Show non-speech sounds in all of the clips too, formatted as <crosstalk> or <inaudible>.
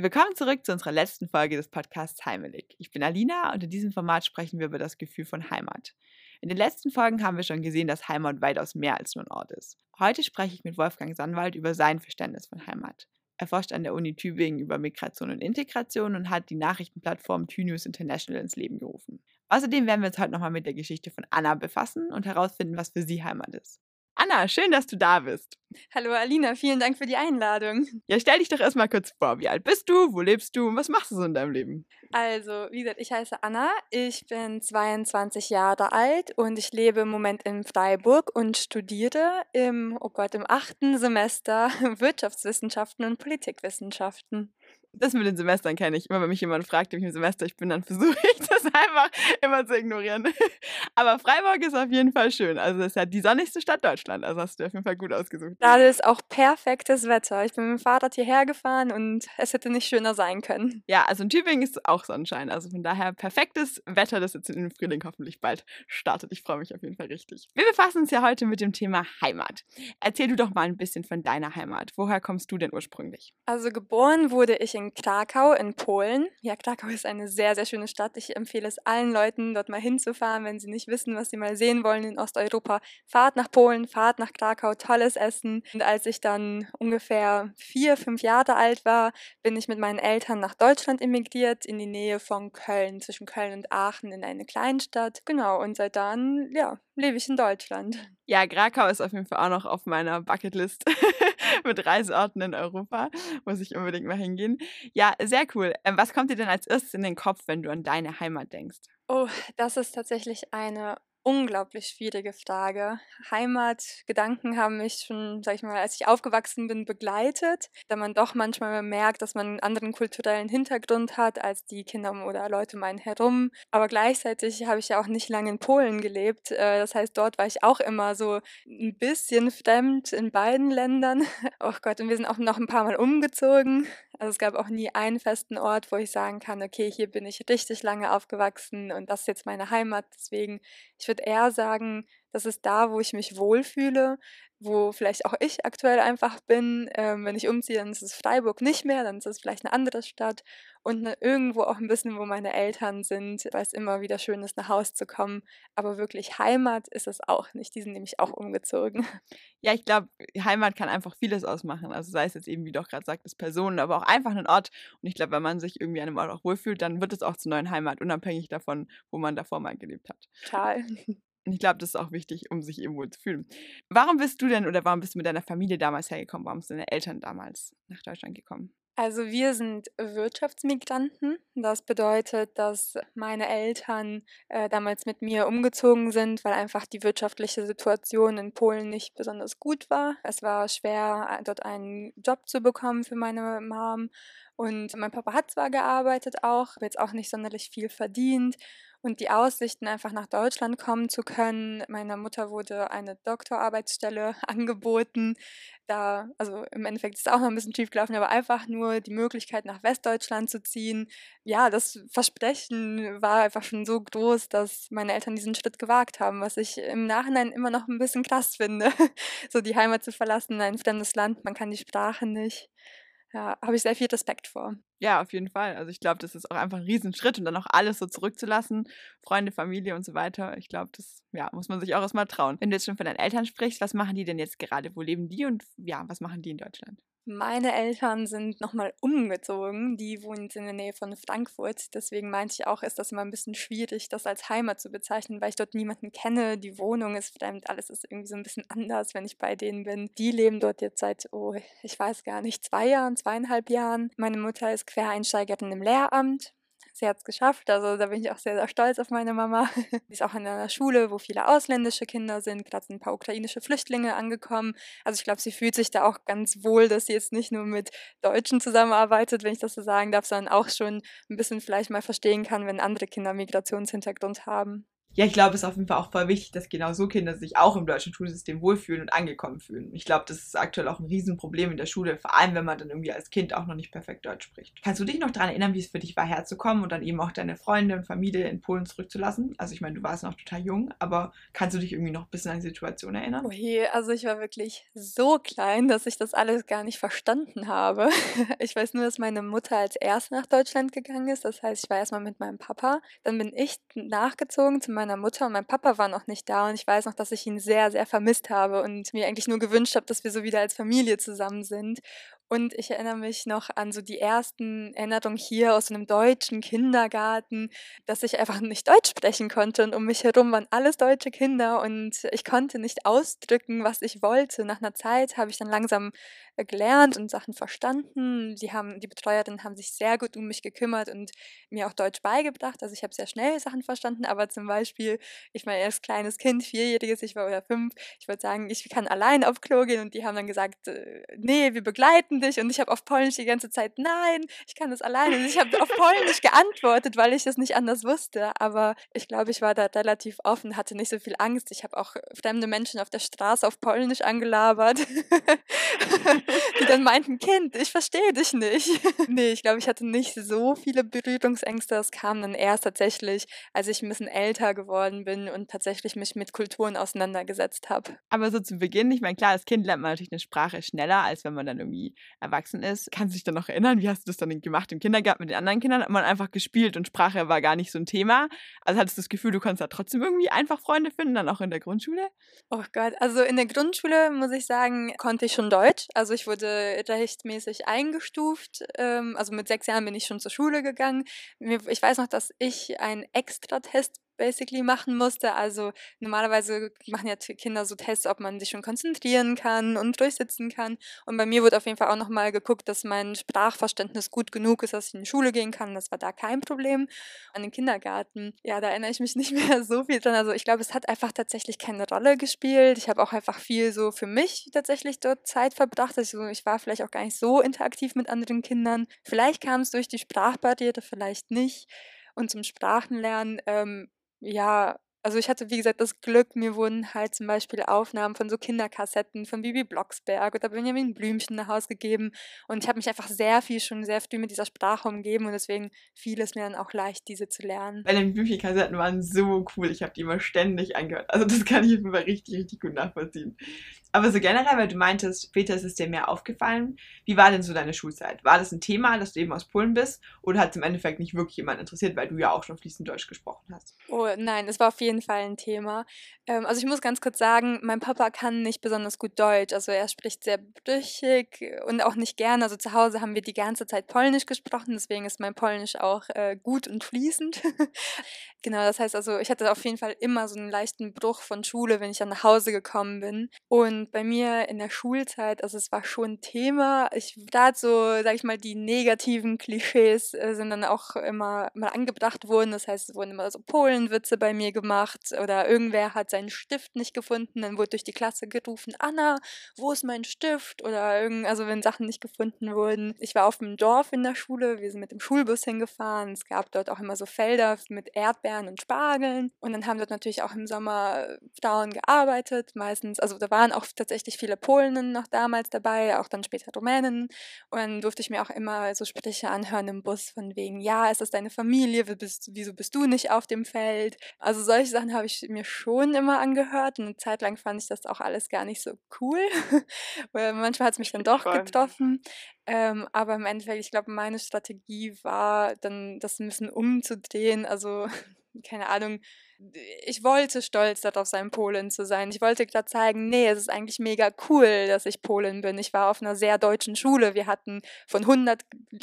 Willkommen zurück zu unserer letzten Folge des Podcasts Heimelig. Ich bin Alina und in diesem Format sprechen wir über das Gefühl von Heimat. In den letzten Folgen haben wir schon gesehen, dass Heimat weitaus mehr als nur ein Ort ist. Heute spreche ich mit Wolfgang Sandwald über sein Verständnis von Heimat. Er forscht an der Uni Tübingen über Migration und Integration und hat die Nachrichtenplattform TÜNews International ins Leben gerufen. Außerdem werden wir uns heute nochmal mit der Geschichte von Anna befassen und herausfinden, was für sie Heimat ist. Anna, schön, dass du da bist. Hallo Alina, vielen Dank für die Einladung. <laughs> Ja, stell dich doch erstmal kurz vor. Wie alt bist du? Wo lebst du? Und was machst du so in deinem Leben? Also, wie gesagt, ich heiße Anna, ich bin 22 Jahre alt und ich lebe im Moment in Freiburg und studiere im, oh Gott, im achten Semester <laughs> Wirtschaftswissenschaften und Politikwissenschaften das mit den Semestern kenne ich. Immer wenn mich jemand fragt, in welchem Semester ich bin, dann versuche <laughs> ich das einfach immer zu ignorieren. <laughs> Aber Freiburg ist auf jeden Fall schön. Also es ist ja die sonnigste Stadt Deutschland. Also hast du auf jeden Fall gut ausgesucht. Gerade ist auch perfektes Wetter. Ich bin mit dem Fahrrad hierher gefahren und es hätte nicht schöner sein können. Ja, also in Tübingen ist auch Sonnenschein. Also von daher perfektes Wetter, das jetzt in den Frühling hoffentlich bald startet. Ich freue mich auf jeden Fall richtig. Wir befassen uns ja heute mit dem Thema Heimat. Erzähl du doch mal ein bisschen von deiner Heimat. Woher kommst du denn ursprünglich? Also geboren wurde ich in Krakau in Polen. Ja, Krakau ist eine sehr, sehr schöne Stadt. Ich empfehle es allen Leuten, dort mal hinzufahren, wenn sie nicht wissen, was sie mal sehen wollen in Osteuropa. Fahrt nach Polen, fahrt nach Krakau, tolles Essen. Und als ich dann ungefähr vier, fünf Jahre alt war, bin ich mit meinen Eltern nach Deutschland emigriert, in die Nähe von Köln, zwischen Köln und Aachen in eine Kleinstadt. Genau, und seit dann, ja, lebe ich in Deutschland. Ja, Krakau ist auf jeden Fall auch noch auf meiner Bucketlist <laughs> mit Reiseorten in Europa. Muss ich unbedingt mal hingehen. Ja, sehr cool. Ähm, was kommt dir denn als erstes in den Kopf, wenn du an deine Heimat denkst? Oh, das ist tatsächlich eine unglaublich schwierige Frage. Heimatgedanken haben mich schon, sag ich mal, als ich aufgewachsen bin, begleitet, da man doch manchmal merkt, dass man einen anderen kulturellen Hintergrund hat als die Kinder oder Leute um einen herum. Aber gleichzeitig habe ich ja auch nicht lange in Polen gelebt. Äh, das heißt, dort war ich auch immer so ein bisschen fremd in beiden Ländern. <laughs> Oh Gott, und wir sind auch noch ein paar Mal umgezogen. Also es gab auch nie einen festen Ort, wo ich sagen kann, okay, hier bin ich richtig lange aufgewachsen und das ist jetzt meine Heimat. Deswegen, ich würde eher sagen, das ist da, wo ich mich wohlfühle, wo vielleicht auch ich aktuell einfach bin. Ähm, wenn ich umziehe, dann ist es Freiburg nicht mehr, dann ist es vielleicht eine andere Stadt und ne, irgendwo auch ein bisschen, wo meine Eltern sind, weil es immer wieder schön ist, nach Hause zu kommen. Aber wirklich Heimat ist es auch nicht. Die sind nämlich auch umgezogen. Ja, ich glaube, Heimat kann einfach vieles ausmachen. Also sei es jetzt eben, wie du auch gerade sagtest, Personen, aber auch einfach ein Ort. Und ich glaube, wenn man sich irgendwie an einem Ort auch wohlfühlt, dann wird es auch zur neuen Heimat, unabhängig davon, wo man davor mal gelebt hat. Total. Und ich glaube, das ist auch wichtig, um sich eben wohl zu fühlen. Warum bist du denn oder warum bist du mit deiner Familie damals hergekommen? Warum sind deine Eltern damals nach Deutschland gekommen? Also wir sind Wirtschaftsmigranten. Das bedeutet, dass meine Eltern äh, damals mit mir umgezogen sind, weil einfach die wirtschaftliche Situation in Polen nicht besonders gut war. Es war schwer, dort einen Job zu bekommen für meine Mom. Und mein Papa hat zwar gearbeitet auch, aber jetzt auch nicht sonderlich viel verdient. Und die Aussichten, einfach nach Deutschland kommen zu können. Meiner Mutter wurde eine Doktorarbeitsstelle <laughs> angeboten. Da, also im Endeffekt ist es auch noch ein bisschen schief gelaufen, aber einfach nur die Möglichkeit, nach Westdeutschland zu ziehen. Ja, das Versprechen war einfach schon so groß, dass meine Eltern diesen Schritt gewagt haben, was ich im Nachhinein immer noch ein bisschen krass finde. <laughs> so die Heimat zu verlassen, ein fremdes Land, man kann die Sprache nicht ja, habe ich sehr viel Respekt vor. Ja, auf jeden Fall. Also ich glaube, das ist auch einfach ein Riesenschritt und dann auch alles so zurückzulassen, Freunde, Familie und so weiter. Ich glaube, das ja, muss man sich auch erstmal trauen. Wenn du jetzt schon von deinen Eltern sprichst, was machen die denn jetzt gerade? Wo leben die und ja, was machen die in Deutschland? Meine Eltern sind nochmal umgezogen. Die wohnen jetzt in der Nähe von Frankfurt. Deswegen meinte ich auch, ist das immer ein bisschen schwierig, das als Heimat zu bezeichnen, weil ich dort niemanden kenne. Die Wohnung ist fremd, alles ist irgendwie so ein bisschen anders, wenn ich bei denen bin. Die leben dort jetzt seit, oh, ich weiß gar nicht, zwei Jahren, zweieinhalb Jahren. Meine Mutter ist Quereinsteigerin im Lehramt sie hat es geschafft. Also da bin ich auch sehr, sehr stolz auf meine Mama. <laughs> sie ist auch in einer Schule, wo viele ausländische Kinder sind. Gerade sind ein paar ukrainische Flüchtlinge angekommen. Also ich glaube, sie fühlt sich da auch ganz wohl, dass sie jetzt nicht nur mit Deutschen zusammenarbeitet, wenn ich das so sagen darf, sondern auch schon ein bisschen vielleicht mal verstehen kann, wenn andere Kinder Migrationshintergrund haben. Ja, ich glaube, es ist auf jeden Fall auch voll wichtig, dass genau so Kinder sich auch im deutschen Schulsystem wohlfühlen und angekommen fühlen. Ich glaube, das ist aktuell auch ein Riesenproblem in der Schule, vor allem wenn man dann irgendwie als Kind auch noch nicht perfekt Deutsch spricht. Kannst du dich noch daran erinnern, wie es für dich war, herzukommen und dann eben auch deine Freunde und Familie in Polen zurückzulassen? Also ich meine, du warst noch total jung, aber kannst du dich irgendwie noch ein bisschen an die Situation erinnern? Oh je, also ich war wirklich so klein, dass ich das alles gar nicht verstanden habe. <laughs> Ich weiß nur, dass meine Mutter als erst nach Deutschland gegangen ist. Das heißt, ich war erstmal mit meinem Papa. Dann bin ich nachgezogen zu meiner Mutter und mein Papa war noch nicht da. Und ich weiß noch, dass ich ihn sehr, sehr vermisst habe und mir eigentlich nur gewünscht habe, dass wir so wieder als Familie zusammen sind. Und ich erinnere mich noch an so die ersten Erinnerungen hier aus einem deutschen Kindergarten, dass ich einfach nicht Deutsch sprechen konnte und um mich herum waren alles deutsche Kinder und ich konnte nicht ausdrücken, was ich wollte. Nach einer Zeit habe ich dann langsam gelernt und Sachen verstanden. Die, haben, die Betreuerinnen haben sich sehr gut um mich gekümmert und mir auch Deutsch beigebracht. Also ich habe sehr schnell Sachen verstanden, aber zum Beispiel, ich war erst kleines Kind, vierjähriges, ich war oder fünf, ich würde sagen, ich kann allein auf Klo gehen und die haben dann gesagt, äh, nee, wir begleiten dich und ich habe auf Polnisch die ganze Zeit, nein, ich kann das alleine. Und ich habe auf Polnisch geantwortet, weil ich es nicht anders wusste, aber ich glaube, ich war da relativ offen, hatte nicht so viel Angst. Ich habe auch fremde Menschen auf der Straße auf Polnisch angelabert. <laughs> die dann meinten, Kind, ich verstehe dich nicht. <laughs> nee, ich glaube, ich hatte nicht so viele Berührungsängste. Es kam dann erst tatsächlich, als ich ein bisschen älter geworden bin und tatsächlich mich mit Kulturen auseinandergesetzt habe. Aber so zu Beginn, ich meine, klar, als Kind lernt man natürlich eine Sprache schneller, als wenn man dann irgendwie erwachsen ist. Kannst du dich dann noch erinnern, wie hast du das dann gemacht im Kindergarten mit den anderen Kindern? Hat man einfach gespielt und Sprache war gar nicht so ein Thema? Also hattest du das Gefühl, du konntest da trotzdem irgendwie einfach Freunde finden, dann auch in der Grundschule? Oh Gott, also in der Grundschule, muss ich sagen, konnte ich schon Deutsch. Also ich wurde rechtmäßig eingestuft. Ähm, also mit sechs Jahren bin ich schon zur Schule gegangen. Ich weiß noch, dass ich einen Extratest basically machen musste. Also normalerweise machen ja Kinder so Tests, ob man sich schon konzentrieren kann und durchsitzen kann. Und bei mir wurde auf jeden Fall auch nochmal geguckt, dass mein Sprachverständnis gut genug ist, dass ich in die Schule gehen kann. Das war da kein Problem. An den Kindergarten, ja, da erinnere ich mich <laughs> nicht mehr so viel dran. Also ich glaube, es hat einfach tatsächlich keine Rolle gespielt. Ich habe auch einfach viel so für mich tatsächlich dort Zeit verbracht. Also ich war vielleicht auch gar nicht so interaktiv mit anderen Kindern. Vielleicht kam es durch die Sprachbarriere, vielleicht nicht. Und zum Sprachenlernen ähm, ja, also ich hatte, wie gesagt, das Glück, mir wurden halt zum Beispiel Aufnahmen von so Kinderkassetten von Bibi Blocksberg oder Benjamin Blümchen nach Hause gegeben. Und ich habe mich einfach sehr viel, schon sehr früh mit dieser Sprache umgeben und deswegen fiel es mir dann auch leicht, diese zu lernen. Benjamin Blümchen-Kassetten waren so cool. Ich habe die immer ständig angehört. Also das kann ich Fall richtig, richtig gut nachvollziehen. Aber so generell, weil du meintest, später ist es dir mehr aufgefallen. Wie war denn so deine Schulzeit? War das ein Thema, dass du eben aus Polen bist? Oder hat es im Endeffekt nicht wirklich jemand interessiert, weil du ja auch schon fließend Deutsch gesprochen hast? Oh nein, es war auf jeden Fall ein Thema. Ähm, also ich muss ganz kurz sagen, mein Papa kann nicht besonders gut Deutsch. Also er spricht sehr brüchig und auch nicht gerne. Also zu Hause haben wir die ganze Zeit Polnisch gesprochen, deswegen ist mein Polnisch auch äh, gut und fließend. <laughs> genau, das heißt also, ich hatte auf jeden Fall immer so einen leichten Bruch von Schule, wenn ich dann nach Hause gekommen bin. Und bei mir in der Schulzeit, also es war schon Thema. Ich da so, sag ich mal, die negativen Klischees äh, sind dann auch immer mal angebracht worden. Das heißt, es wurden immer so Polenwitze bei mir gemacht oder irgendwer hat seinen Stift nicht gefunden, dann wurde durch die Klasse gerufen, Anna, wo ist mein Stift? Oder irgend, also wenn Sachen nicht gefunden wurden. Ich war auf dem Dorf in der Schule, wir sind mit dem Schulbus hingefahren. Es gab dort auch immer so Felder mit Erdbeeren und Spargeln. Und dann haben dort natürlich auch im Sommer Frauen gearbeitet, meistens, also da waren auch tatsächlich viele Polinnen noch damals dabei, auch dann später Rumänen. Und dann durfte ich mir auch immer so Sprüche anhören im Bus von wegen, ja, ist das deine Familie? Wieso bist du nicht auf dem Feld? Also solche Sachen habe ich mir schon immer angehört. Und eine Zeit lang fand ich das auch alles gar nicht so cool. <laughs> Manchmal hat es mich dann doch getroffen. Ähm, aber im Endeffekt, ich glaube, meine Strategie war dann, das ein bisschen umzudrehen. Also, <laughs> keine Ahnung, ich wollte stolz darauf sein, Polin zu sein. Ich wollte gerade zeigen, nee, es ist eigentlich mega cool, dass ich Polin bin. Ich war auf einer sehr deutschen Schule. Wir hatten von 100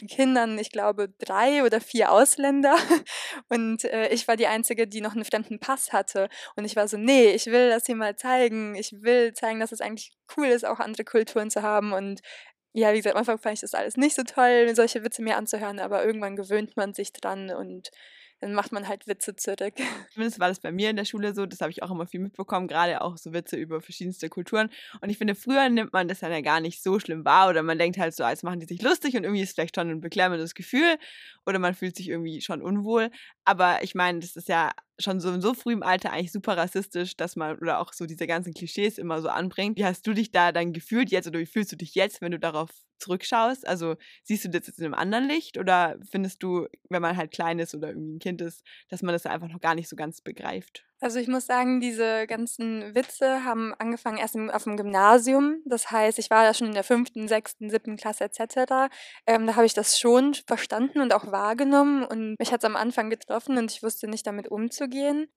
Kindern, ich glaube, drei oder vier Ausländer. <laughs> Und äh, ich war die Einzige, die noch einen fremden Pass hatte. Und ich war so, nee, ich will das hier mal zeigen. Ich will zeigen, dass es eigentlich cool ist, auch andere Kulturen zu haben. Und ja, wie gesagt, am Anfang fand ich das alles nicht so toll, solche Witze mir anzuhören, aber irgendwann gewöhnt man sich dran und dann macht man halt Witze zurück. <laughs> Zumindest war das bei mir in der Schule so, das habe ich auch immer viel mitbekommen, gerade auch so Witze über verschiedenste Kulturen. Und ich finde, früher nimmt man das dann ja gar nicht so schlimm wahr oder man denkt halt so, als machen die sich lustig und irgendwie ist vielleicht schon ein beklemmendes Gefühl oder man fühlt sich irgendwie schon unwohl. Aber ich meine, das ist ja schon so, so früh im Alter eigentlich super rassistisch, dass man oder auch so diese ganzen Klischees immer so anbringt. Wie hast du dich da dann gefühlt jetzt oder wie fühlst du dich jetzt, wenn du darauf zurückschaust? Also siehst du das jetzt in einem anderen Licht oder findest du, wenn man halt klein ist oder irgendwie ein Kind ist, dass man das einfach noch gar nicht so ganz begreift? Also ich muss sagen, diese ganzen Witze haben angefangen erst auf dem Gymnasium. Das heißt, ich war da schon in der fünften, sechsten, siebten Klasse etc. Ähm, da habe ich das schon verstanden und auch wahrgenommen und mich hat es am Anfang getroffen und ich wusste nicht damit umzugehen.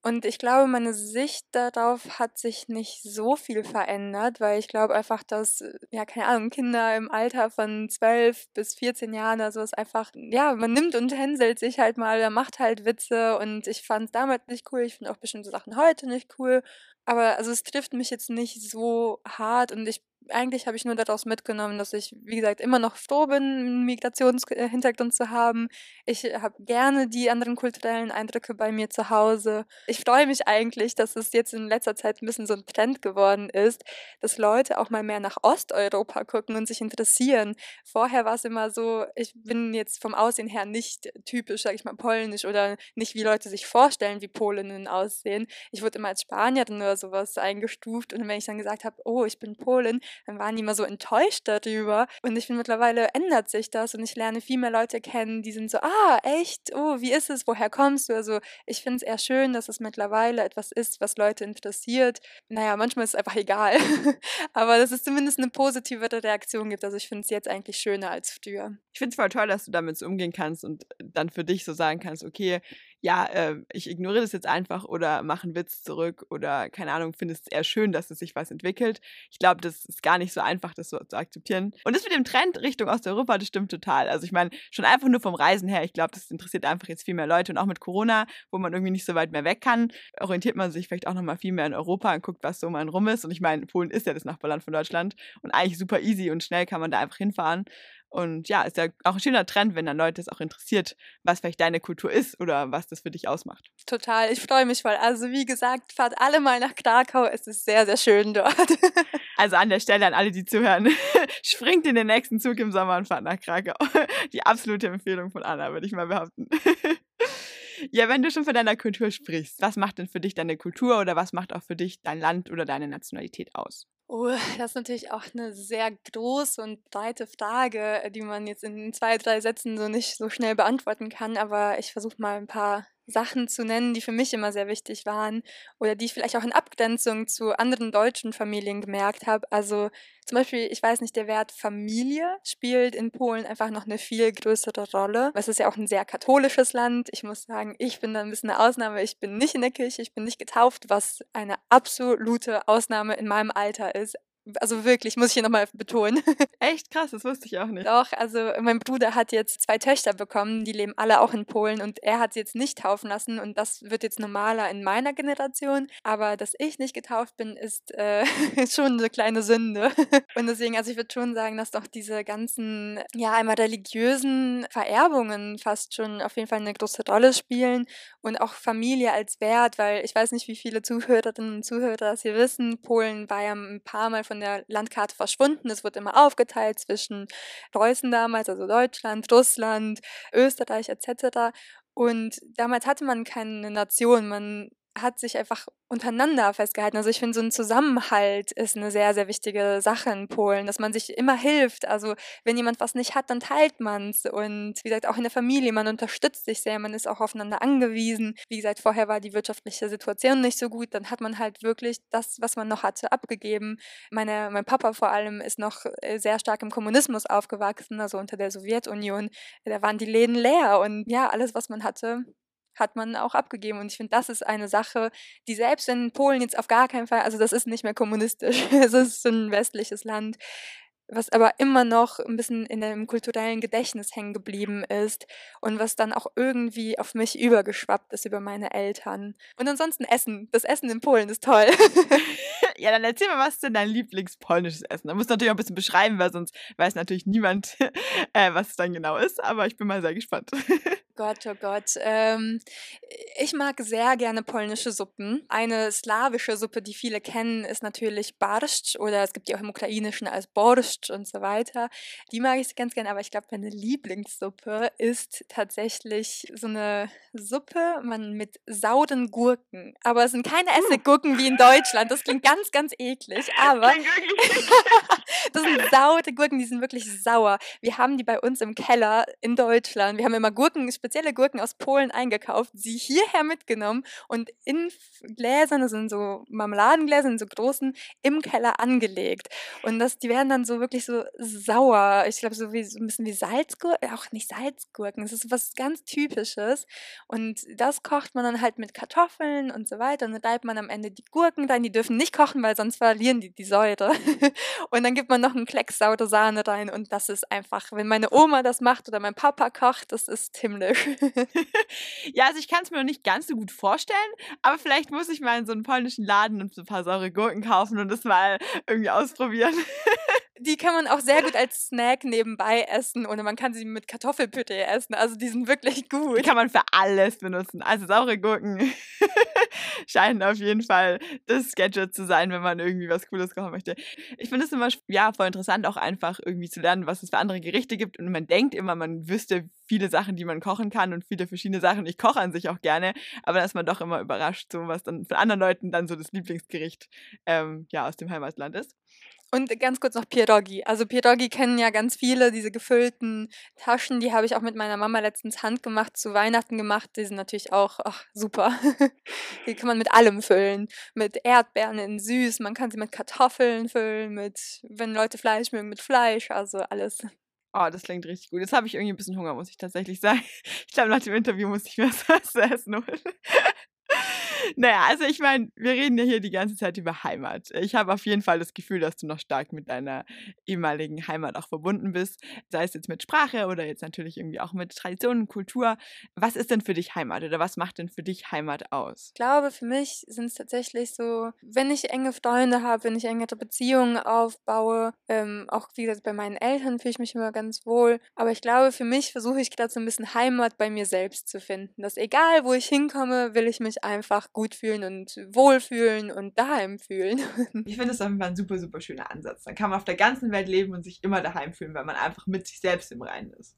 Und ich glaube, meine Sicht darauf hat sich nicht so viel verändert, weil ich glaube einfach, dass, ja, keine Ahnung, Kinder im Alter von 12 bis 14 Jahren, also ist einfach, ja, man nimmt und hänselt sich halt mal, er macht halt Witze und ich fand es damals nicht cool. Ich finde auch bestimmte Sachen heute nicht cool. Aber also es trifft mich jetzt nicht so hart und ich eigentlich habe ich nur daraus mitgenommen, dass ich, wie gesagt, immer noch froh bin, einen Migrationshintergrund zu haben. Ich habe gerne die anderen kulturellen Eindrücke bei mir zu Hause. Ich freue mich eigentlich, dass es jetzt in letzter Zeit ein bisschen so ein Trend geworden ist, dass Leute auch mal mehr nach Osteuropa gucken und sich interessieren. Vorher war es immer so, ich bin jetzt vom Aussehen her nicht typisch, sage ich mal, polnisch oder nicht wie Leute sich vorstellen, wie Polinnen aussehen. Ich wurde immer als Spanierin oder sowas eingestuft und wenn ich dann gesagt habe, oh, ich bin Polin, dann waren die immer so enttäuscht darüber. Und ich finde, mittlerweile ändert sich das und ich lerne viel mehr Leute kennen, die sind so, ah, echt, oh, wie ist es, woher kommst du? Also ich finde es eher schön, dass es mittlerweile etwas ist, was Leute interessiert. Naja, manchmal ist es einfach egal. <laughs> Aber dass es zumindest eine positivere Reaktion gibt. Also ich finde es jetzt eigentlich schöner als früher. Ich finde es voll toll, dass du damit so umgehen kannst und dann für dich so sagen kannst, okay, ja, äh, ich ignoriere das jetzt einfach oder mache einen Witz zurück oder keine Ahnung, finde es eher schön, dass es sich was entwickelt. Ich glaube, das ist gar nicht so einfach, das so zu akzeptieren. Und das mit dem Trend Richtung Osteuropa, das stimmt total. Also ich meine, schon einfach nur vom Reisen her, ich glaube, das interessiert einfach jetzt viel mehr Leute und auch mit Corona, wo man irgendwie nicht so weit mehr weg kann, orientiert man sich vielleicht auch nochmal viel mehr in Europa und guckt, was so mal rum ist. Und ich meine, Polen ist ja das Nachbarland von Deutschland und eigentlich super easy und schnell kann man da einfach hinfahren. Und ja, ist ja auch ein schöner Trend, wenn dann Leute es auch interessiert, was vielleicht deine Kultur ist oder was das für dich ausmacht. Total, ich freue mich voll. Also wie gesagt, fahrt alle mal nach Krakau, es ist sehr, sehr schön dort. <laughs> Also an der Stelle an alle, die zuhören, <laughs> springt in den nächsten Zug im Sommer und fahrt nach Krakau. <laughs> Die absolute Empfehlung von Anna, würde ich mal behaupten. Ja, wenn du schon von deiner Kultur sprichst, was macht denn für dich deine Kultur oder was macht auch für dich dein Land oder deine Nationalität aus? Oh, das ist natürlich auch eine sehr große und breite Frage, äh, die man jetzt in zwei, drei Sätzen so nicht so schnell beantworten kann. Aber ich versuche mal ein paar Sachen zu nennen, die für mich immer sehr wichtig waren oder die ich vielleicht auch in Abgrenzung zu anderen deutschen Familien gemerkt habe. Also zum Beispiel, ich weiß nicht, der Wert Familie spielt in Polen einfach noch eine viel größere Rolle. Es ist ja auch ein sehr katholisches Land. Ich muss sagen, ich bin da ein bisschen eine Ausnahme. Ich bin nicht in der Kirche, ich bin nicht getauft, was eine absolute Ausnahme in meinem Alter ist. Also wirklich, muss ich hier nochmal betonen. <laughs> Echt krass, das wusste ich auch nicht. Doch, also mein Bruder hat jetzt zwei Töchter bekommen, die leben alle auch in Polen und er hat sie jetzt nicht taufen lassen und das wird jetzt normaler in meiner Generation. Aber dass ich nicht getauft bin, ist äh, <laughs> schon eine kleine Sünde. <laughs> Und deswegen, also ich würde schon sagen, dass doch diese ganzen, ja, einmal religiösen Vererbungen fast schon auf jeden Fall eine große Rolle spielen und auch Familie als Wert, weil ich weiß nicht, wie viele Zuhörerinnen und Zuhörer das hier wissen. Polen war ja ein paar Mal von der Landkarte verschwunden. Es wird immer aufgeteilt zwischen Preußen damals, also Deutschland, Russland, Österreich etc. Und damals hatte man keine Nation, man hat sich einfach untereinander festgehalten. Also ich finde, so ein Zusammenhalt ist eine sehr, sehr wichtige Sache in Polen, dass man sich immer hilft. Also wenn jemand was nicht hat, dann teilt man es. Und wie gesagt, auch in der Familie, man unterstützt sich sehr, man ist auch aufeinander angewiesen. Wie gesagt, vorher war die wirtschaftliche Situation nicht so gut, dann hat man halt wirklich das, was man noch hatte, abgegeben. Meine, mein Papa vor allem ist noch äh, sehr stark im Kommunismus aufgewachsen, also unter der Sowjetunion. Da waren die Läden leer und ja, alles, was man hatte, hat man auch abgegeben. Und ich finde, das ist eine Sache, die selbst in Polen jetzt auf gar keinen Fall, also das ist nicht mehr kommunistisch, <laughs> es ist ein westliches Land, was aber immer noch ein bisschen in dem kulturellen Gedächtnis hängen geblieben ist und was dann auch irgendwie auf mich übergeschwappt ist über meine Eltern. Und ansonsten Essen. Das Essen in Polen ist toll. <laughs> ja, dann erzähl mal, was ist denn dein Lieblingspolnisches Essen? Da musst du natürlich auch ein bisschen beschreiben, weil sonst weiß natürlich niemand, <laughs> äh, was es dann genau ist, aber ich bin mal sehr gespannt. Gott, oh Gott. Ähm, ich mag sehr gerne polnische Suppen. Eine slawische Suppe, die viele kennen, ist natürlich Barszcz oder es gibt die auch im Ukrainischen als Borscht und so weiter. Die mag ich ganz gerne, aber ich glaube, meine Lieblingssuppe ist tatsächlich so eine Suppe man mit sauren Gurken. Aber es sind keine uh. Essiggurken wie in Deutschland. Das klingt ganz, ganz eklig. <laughs> Aber <laughs> das sind saure Gurken, die sind wirklich sauer. Wir haben die bei uns im Keller in Deutschland. Wir haben immer Gurken, spezielle Gurken aus Polen eingekauft, sie hierher mitgenommen und in Gläsern, das sind so Marmeladengläser, in so großen, im Keller angelegt. Und das, die werden dann so wirklich so sauer. Ich glaube, so, wie, so ein bisschen wie Salzgurken, auch nicht Salzgurken, das ist was ganz Typisches. Und das kocht man dann halt mit Kartoffeln und so weiter. Und dann bleibt man am Ende die Gurken rein, die dürfen nicht kochen, weil sonst verlieren die die Säure. <laughs> und dann gibt man noch einen Klecks saure Sahne rein und das ist einfach, wenn meine Oma das macht oder mein Papa kocht, das ist himmlisch. <laughs> ja, also ich kann es mir noch nicht ganz so gut vorstellen, aber vielleicht muss ich mal in so einen polnischen Laden und so ein paar saure Gurken kaufen und das mal irgendwie ausprobieren. <laughs> die kann man auch sehr gut als Snack nebenbei essen oder man kann sie mit Kartoffelpütte essen. Also die sind wirklich gut. Die kann man für alles benutzen. Also saure Gurken <laughs> scheinen auf jeden Fall das Gadget zu sein, wenn man irgendwie was Cooles kochen möchte. Ich finde es immer ja, voll interessant, auch einfach irgendwie zu lernen, was es für andere Gerichte gibt. Und man denkt immer, man wüsste viele Sachen, die man kochen kann und viele verschiedene Sachen. Ich koche an sich auch gerne, aber dann ist man doch immer überrascht, so was dann von anderen Leuten dann so das Lieblingsgericht ähm, ja, aus dem Heimatland ist. Und ganz kurz noch Pierogi. Also Pierogi kennen ja ganz viele, diese gefüllten Taschen, die habe ich auch mit meiner Mama letztens handgemacht, zu Weihnachten gemacht. Die sind natürlich auch ach, super. <laughs> die kann man mit allem füllen. Mit Erdbeeren in süß, man kann sie mit Kartoffeln füllen, mit, wenn Leute Fleisch mögen, mit Fleisch, also alles. Oh, das klingt richtig gut. Jetzt habe ich irgendwie ein bisschen Hunger, muss ich tatsächlich sagen. <laughs> Ich glaube, nach dem Interview muss ich mir was <laughs> zu essen. Naja, also ich meine, wir reden ja hier die ganze Zeit über Heimat. Ich habe auf jeden Fall das Gefühl, dass du noch stark mit deiner ehemaligen Heimat auch verbunden bist, sei es jetzt mit Sprache oder jetzt natürlich irgendwie auch mit Tradition und Kultur. Was ist denn für dich Heimat oder was macht denn für dich Heimat aus? Ich glaube, für mich sind es tatsächlich so, wenn ich enge Freunde habe, wenn ich engere Beziehungen aufbaue, ähm, auch wie gesagt bei meinen Eltern fühle ich mich immer ganz wohl. Aber ich glaube, für mich versuche ich gerade so ein bisschen Heimat bei mir selbst zu finden. Dass egal, wo ich hinkomme, will ich mich einfach gut fühlen und wohlfühlen und daheim fühlen. <laughs> Ich finde das auf jeden Fall ein super, super schöner Ansatz. Dann kann man auf der ganzen Welt leben und sich immer daheim fühlen, weil man einfach mit sich selbst im Reinen ist.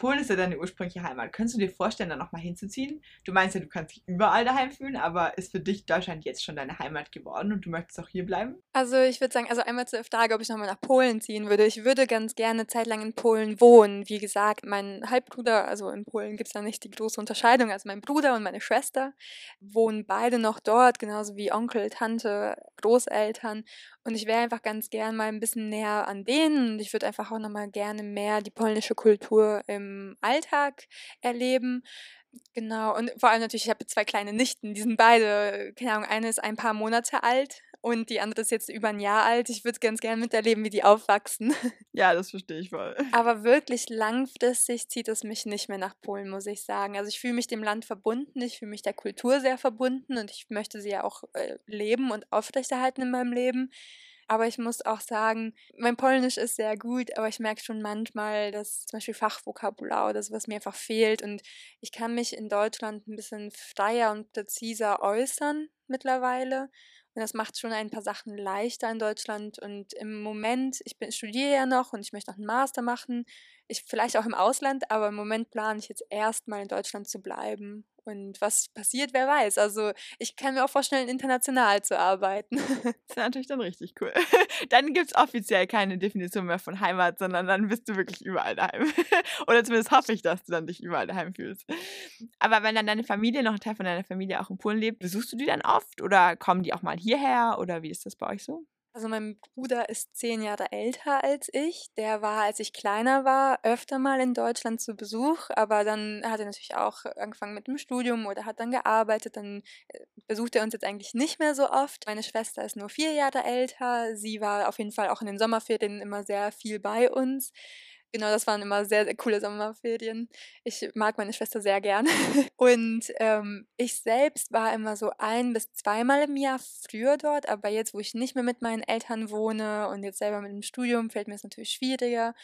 Polen ist ja deine ursprüngliche Heimat. Könntest du dir vorstellen, da nochmal hinzuziehen? Du meinst ja, du kannst dich überall daheim fühlen, aber ist für dich Deutschland jetzt schon deine Heimat geworden und du möchtest auch hier bleiben? Also ich würde sagen, also einmal zur Frage, ob ich nochmal nach Polen ziehen würde. Ich würde ganz gerne zeitlang in Polen wohnen. Wie gesagt, mein Halbbruder, also in Polen gibt es da nicht die große Unterscheidung, also mein Bruder und meine Schwester wohnen beide noch dort, genauso wie Onkel, Tante, Großeltern. Und ich wäre einfach ganz gern mal ein bisschen näher an denen und ich würde einfach auch nochmal gerne mehr die polnische Kultur im Alltag erleben. Genau, und vor allem natürlich, ich habe zwei kleine Nichten, die sind beide, keine Ahnung, eine ist ein paar Monate alt und die andere ist jetzt über ein Jahr alt. Ich würde ganz gerne miterleben, wie die aufwachsen. <laughs> Ja, das verstehe ich voll. Aber wirklich langfristig zieht es mich nicht mehr nach Polen, muss ich sagen. Also ich fühle mich dem Land verbunden, ich fühle mich der Kultur sehr verbunden und ich möchte sie ja auch äh, leben und aufrechterhalten in meinem Leben. Aber ich muss auch sagen, mein Polnisch ist sehr gut, aber ich merke schon manchmal, dass zum Beispiel Fachvokabular oder sowas mir einfach fehlt. Und ich kann mich in Deutschland ein bisschen freier und präziser äußern mittlerweile. Und das macht schon ein paar Sachen leichter in Deutschland. Und im Moment, ich bin, studiere ja noch und ich möchte noch einen Master machen. Ich vielleicht auch im Ausland, aber im Moment plane ich jetzt erstmal in Deutschland zu bleiben und was passiert, wer weiß. Also ich kann mir auch vorstellen, international zu arbeiten. <laughs> das ist natürlich dann richtig cool. <laughs> Dann gibt es offiziell keine Definition mehr von Heimat, sondern dann bist du wirklich überall daheim. <laughs> Oder zumindest hoffe ich, dass du dann dich überall daheim fühlst. Aber wenn dann deine Familie, noch ein Teil von deiner Familie auch in Polen lebt, besuchst du die dann oft oder kommen die auch mal hierher oder wie ist das bei euch so? Also mein Bruder ist zehn Jahre älter als ich. Der war, als ich kleiner war, öfter mal in Deutschland zu Besuch, aber dann hat er natürlich auch angefangen mit dem Studium oder hat dann gearbeitet. Dann äh, besucht er uns jetzt eigentlich nicht mehr so oft. Meine Schwester ist nur vier Jahre älter. Sie war auf jeden Fall auch in den Sommerferien immer sehr viel bei uns. Genau, das waren immer sehr, sehr coole Sommerferien. Ich mag meine Schwester sehr gern. <laughs> Und ähm, ich selbst war immer so ein bis zweimal im Jahr früher dort, aber jetzt, wo ich nicht mehr mit meinen Eltern wohne und jetzt selber mit dem Studium, fällt mir es natürlich schwieriger.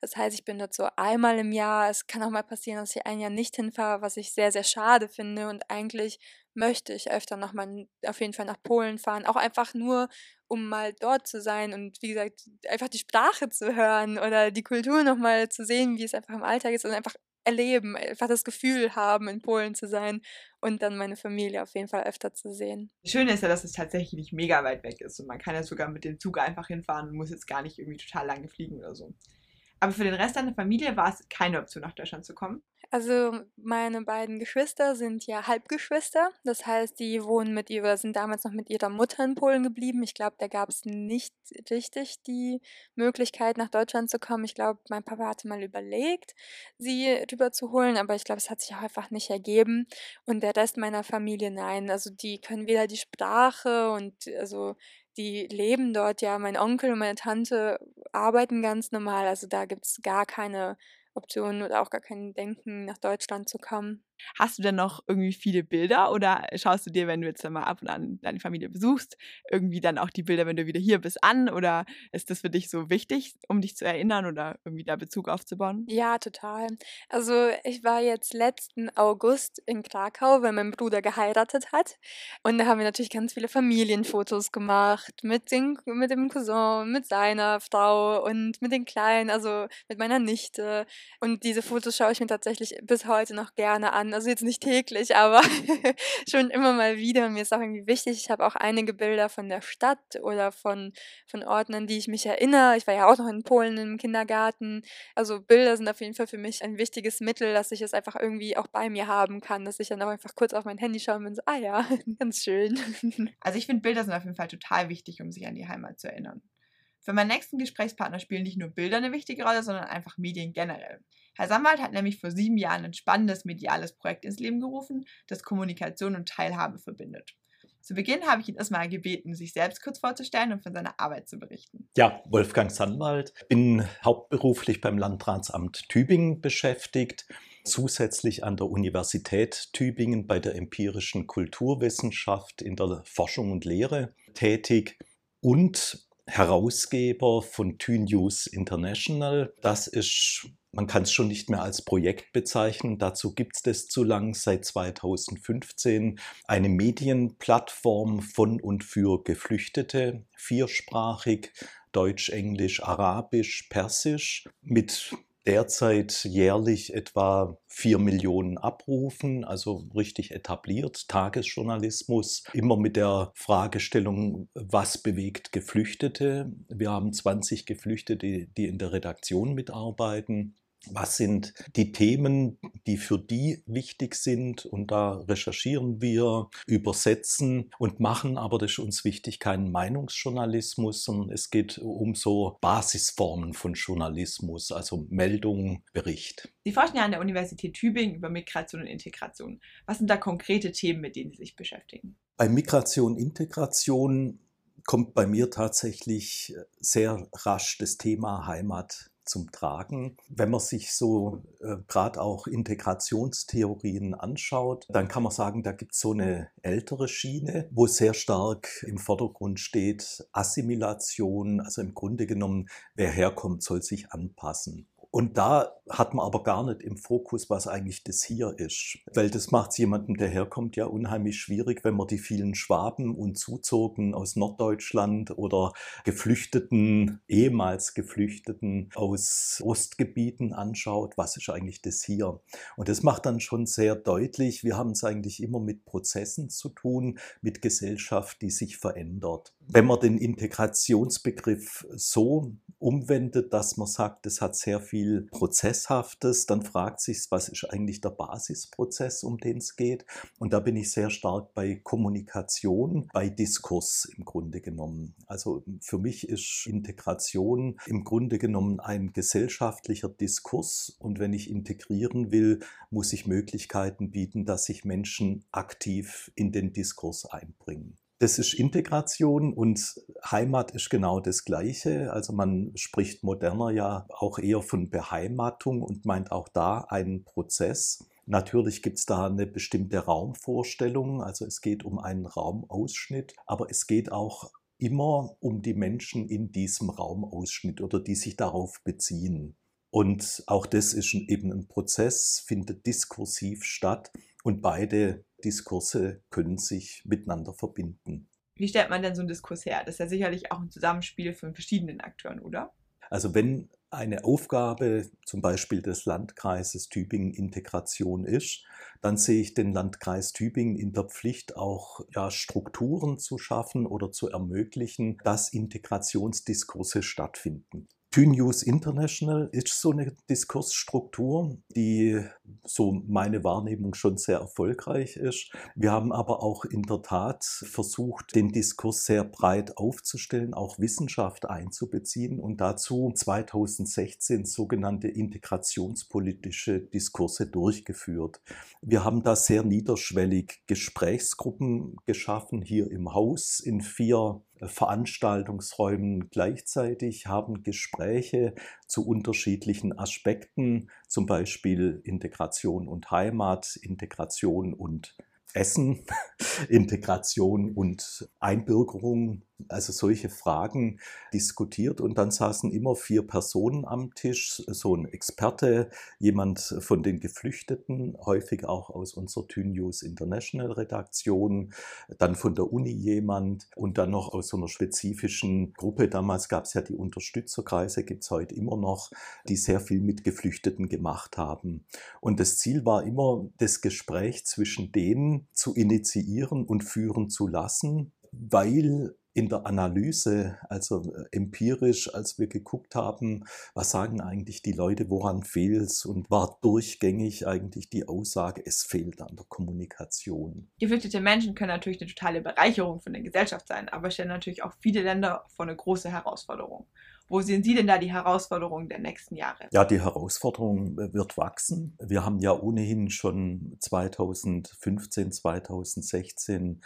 Das heißt, ich bin dort so einmal im Jahr. Es kann auch mal passieren, dass ich ein Jahr nicht hinfahre, was ich sehr, sehr schade finde. Und eigentlich möchte ich öfter noch mal auf jeden Fall nach Polen fahren. Auch einfach nur, um mal dort zu sein und wie gesagt, einfach die Sprache zu hören oder die Kultur noch mal zu sehen, wie es einfach im Alltag ist und einfach erleben, einfach das Gefühl haben, in Polen zu sein und dann meine Familie auf jeden Fall öfter zu sehen. Schön ist ja, dass es tatsächlich nicht mega weit weg ist und man kann ja sogar mit dem Zug einfach hinfahren und muss jetzt gar nicht irgendwie total lange fliegen oder so. Aber für den Rest deiner Familie war es keine Option, nach Deutschland zu kommen? Also meine beiden Geschwister sind ja Halbgeschwister. Das heißt, die wohnen mit ihrer, sind damals noch mit ihrer Mutter in Polen geblieben. Ich glaube, da gab es nicht richtig die Möglichkeit, nach Deutschland zu kommen. Ich glaube, mein Papa hatte mal überlegt, sie rüber zu holen, aber ich glaube, es hat sich auch einfach nicht ergeben. Und der Rest meiner Familie, nein. Also die können weder die Sprache und also die leben dort ja. Mein Onkel und meine Tante arbeiten ganz normal. Also da gibt es gar keine Option oder auch gar kein Denken, nach Deutschland zu kommen. Hast du denn noch irgendwie viele Bilder oder schaust du dir, wenn du jetzt mal ab und an deine Familie besuchst, irgendwie dann auch die Bilder, wenn du wieder hier bist, an? Oder ist das für dich so wichtig, um dich zu erinnern oder irgendwie da Bezug aufzubauen? Ja, total. Also ich war jetzt letzten August in Krakau, weil mein Bruder geheiratet hat. Und da haben wir natürlich ganz viele Familienfotos gemacht mit, den, mit dem Cousin, mit seiner Frau und mit den Kleinen, also mit meiner Nichte. Und diese Fotos schaue ich mir tatsächlich bis heute noch gerne an also jetzt nicht täglich, aber <laughs> schon immer mal wieder. Mir ist auch irgendwie wichtig, ich habe auch einige Bilder von der Stadt oder von, von Orten, an die ich mich erinnere. Ich war ja auch noch in Polen im Kindergarten. Also Bilder sind auf jeden Fall für mich ein wichtiges Mittel, dass ich es einfach irgendwie auch bei mir haben kann, dass ich dann auch einfach kurz auf mein Handy schaue und bin so, ah ja, <laughs> ganz schön. <laughs> Also ich finde Bilder sind auf jeden Fall total wichtig, um sich an die Heimat zu erinnern. Für meinen nächsten Gesprächspartner spielen nicht nur Bilder eine wichtige Rolle, sondern einfach Medien generell. Herr Samwald hat nämlich vor sieben Jahren ein spannendes mediales Projekt ins Leben gerufen, das Kommunikation und Teilhabe verbindet. Zu Beginn habe ich ihn erstmal gebeten, sich selbst kurz vorzustellen und von seiner Arbeit zu berichten. Ja, Wolfgang Sandwald, bin hauptberuflich beim Landratsamt Tübingen beschäftigt, zusätzlich an der Universität Tübingen bei der empirischen Kulturwissenschaft in der Forschung und Lehre tätig und Herausgeber von TÜ-News International. Das ist, man kann es schon nicht mehr als Projekt bezeichnen, dazu gibt es das zu lang, seit 2015 eine Medienplattform von und für Geflüchtete, viersprachig, Deutsch, Englisch, Arabisch, Persisch, mit derzeit jährlich etwa 4 Millionen Abrufen, also richtig etabliert, Tagesjournalismus, immer mit der Fragestellung, was bewegt Geflüchtete. Wir haben 20 Geflüchtete, die in der Redaktion mitarbeiten was sind die Themen, die für die wichtig sind. Und da recherchieren wir, übersetzen und machen, aber das ist uns wichtig, keinen Meinungsjournalismus, sondern es geht um so Basisformen von Journalismus, also Meldung, Bericht. Sie forschen ja an der Universität Tübingen über Migration und Integration. Was sind da konkrete Themen, mit denen Sie sich beschäftigen? Bei Migration und Integration kommt bei mir tatsächlich sehr rasch das Thema Heimat zum Tragen. Wenn man sich so äh, gerade auch Integrationstheorien anschaut, dann kann man sagen, da gibt es so eine ältere Schiene, wo sehr stark im Vordergrund steht Assimilation, also im Grunde genommen, wer herkommt, soll sich anpassen. Und da hat man aber gar nicht im Fokus, was eigentlich das hier ist. Weil das macht es jemandem, der herkommt, ja unheimlich schwierig, wenn man die vielen Schwaben und Zuzogen aus Norddeutschland oder Geflüchteten, ehemals Geflüchteten aus Ostgebieten anschaut. Was ist eigentlich das hier? Und das macht dann schon sehr deutlich, wir haben es eigentlich immer mit Prozessen zu tun, mit Gesellschaft, die sich verändert. Wenn man den Integrationsbegriff so umwendet, dass man sagt, es hat sehr viel Prozesshaftes, dann fragt sich, was ist eigentlich der Basisprozess, um den es geht. Und da bin ich sehr stark bei Kommunikation, bei Diskurs im Grunde genommen. Also für mich ist Integration im Grunde genommen ein gesellschaftlicher Diskurs. Und wenn ich integrieren will, muss ich Möglichkeiten bieten, dass sich Menschen aktiv in den Diskurs einbringen. Das ist Integration und Heimat ist genau das Gleiche. Also man spricht moderner ja auch eher von Beheimatung und meint auch da einen Prozess. Natürlich gibt es da eine bestimmte Raumvorstellung, also es geht um einen Raumausschnitt, aber es geht auch immer um die Menschen in diesem Raumausschnitt oder die sich darauf beziehen. Und auch das ist eben ein Prozess, findet diskursiv statt und beide Diskurse können sich miteinander verbinden. Wie stellt man denn so einen Diskurs her? Das ist ja sicherlich auch ein Zusammenspiel von verschiedenen Akteuren, oder? Also wenn eine Aufgabe zum Beispiel des Landkreises Tübingen Integration ist, dann sehe ich den Landkreis Tübingen in der Pflicht, auch ja, Strukturen zu schaffen oder zu ermöglichen, dass Integrationsdiskurse stattfinden. TÜNews International ist so eine Diskursstruktur, die so meine Wahrnehmung schon sehr erfolgreich ist. Wir haben aber auch in der Tat versucht, den Diskurs sehr breit aufzustellen, auch Wissenschaft einzubeziehen und dazu 2016 sogenannte integrationspolitische Diskurse durchgeführt. Wir haben da sehr niederschwellig Gesprächsgruppen geschaffen hier im Haus in vier Veranstaltungsräumen gleichzeitig, haben Gespräche zu unterschiedlichen Aspekten, zum Beispiel Integration und Heimat, Integration und Essen, <laughs> Integration und Einbürgerung, also solche Fragen diskutiert. Und dann saßen immer vier Personen am Tisch, so ein Experte, jemand von den Geflüchteten, häufig auch aus unserer Thün News International Redaktion, dann von der Uni jemand und dann noch aus so einer spezifischen Gruppe. Damals gab es ja die Unterstützerkreise, gibt es heute immer noch, die sehr viel mit Geflüchteten gemacht haben. Und das Ziel war immer, das Gespräch zwischen denen zu initiieren und führen zu lassen, weil in der Analyse, also äh, empirisch, als wir geguckt haben, was sagen eigentlich die Leute, woran fehlt es und war durchgängig eigentlich die Aussage, es fehlt an der Kommunikation. Geflüchtete Menschen können natürlich eine totale Bereicherung für eine Gesellschaft sein, aber stellen natürlich auch viele Länder vor eine große Herausforderung. Wo sehen Sie denn da die Herausforderungen der nächsten Jahre? Ja, die Herausforderung äh, wird wachsen. Wir haben ja ohnehin schon 2015, 2016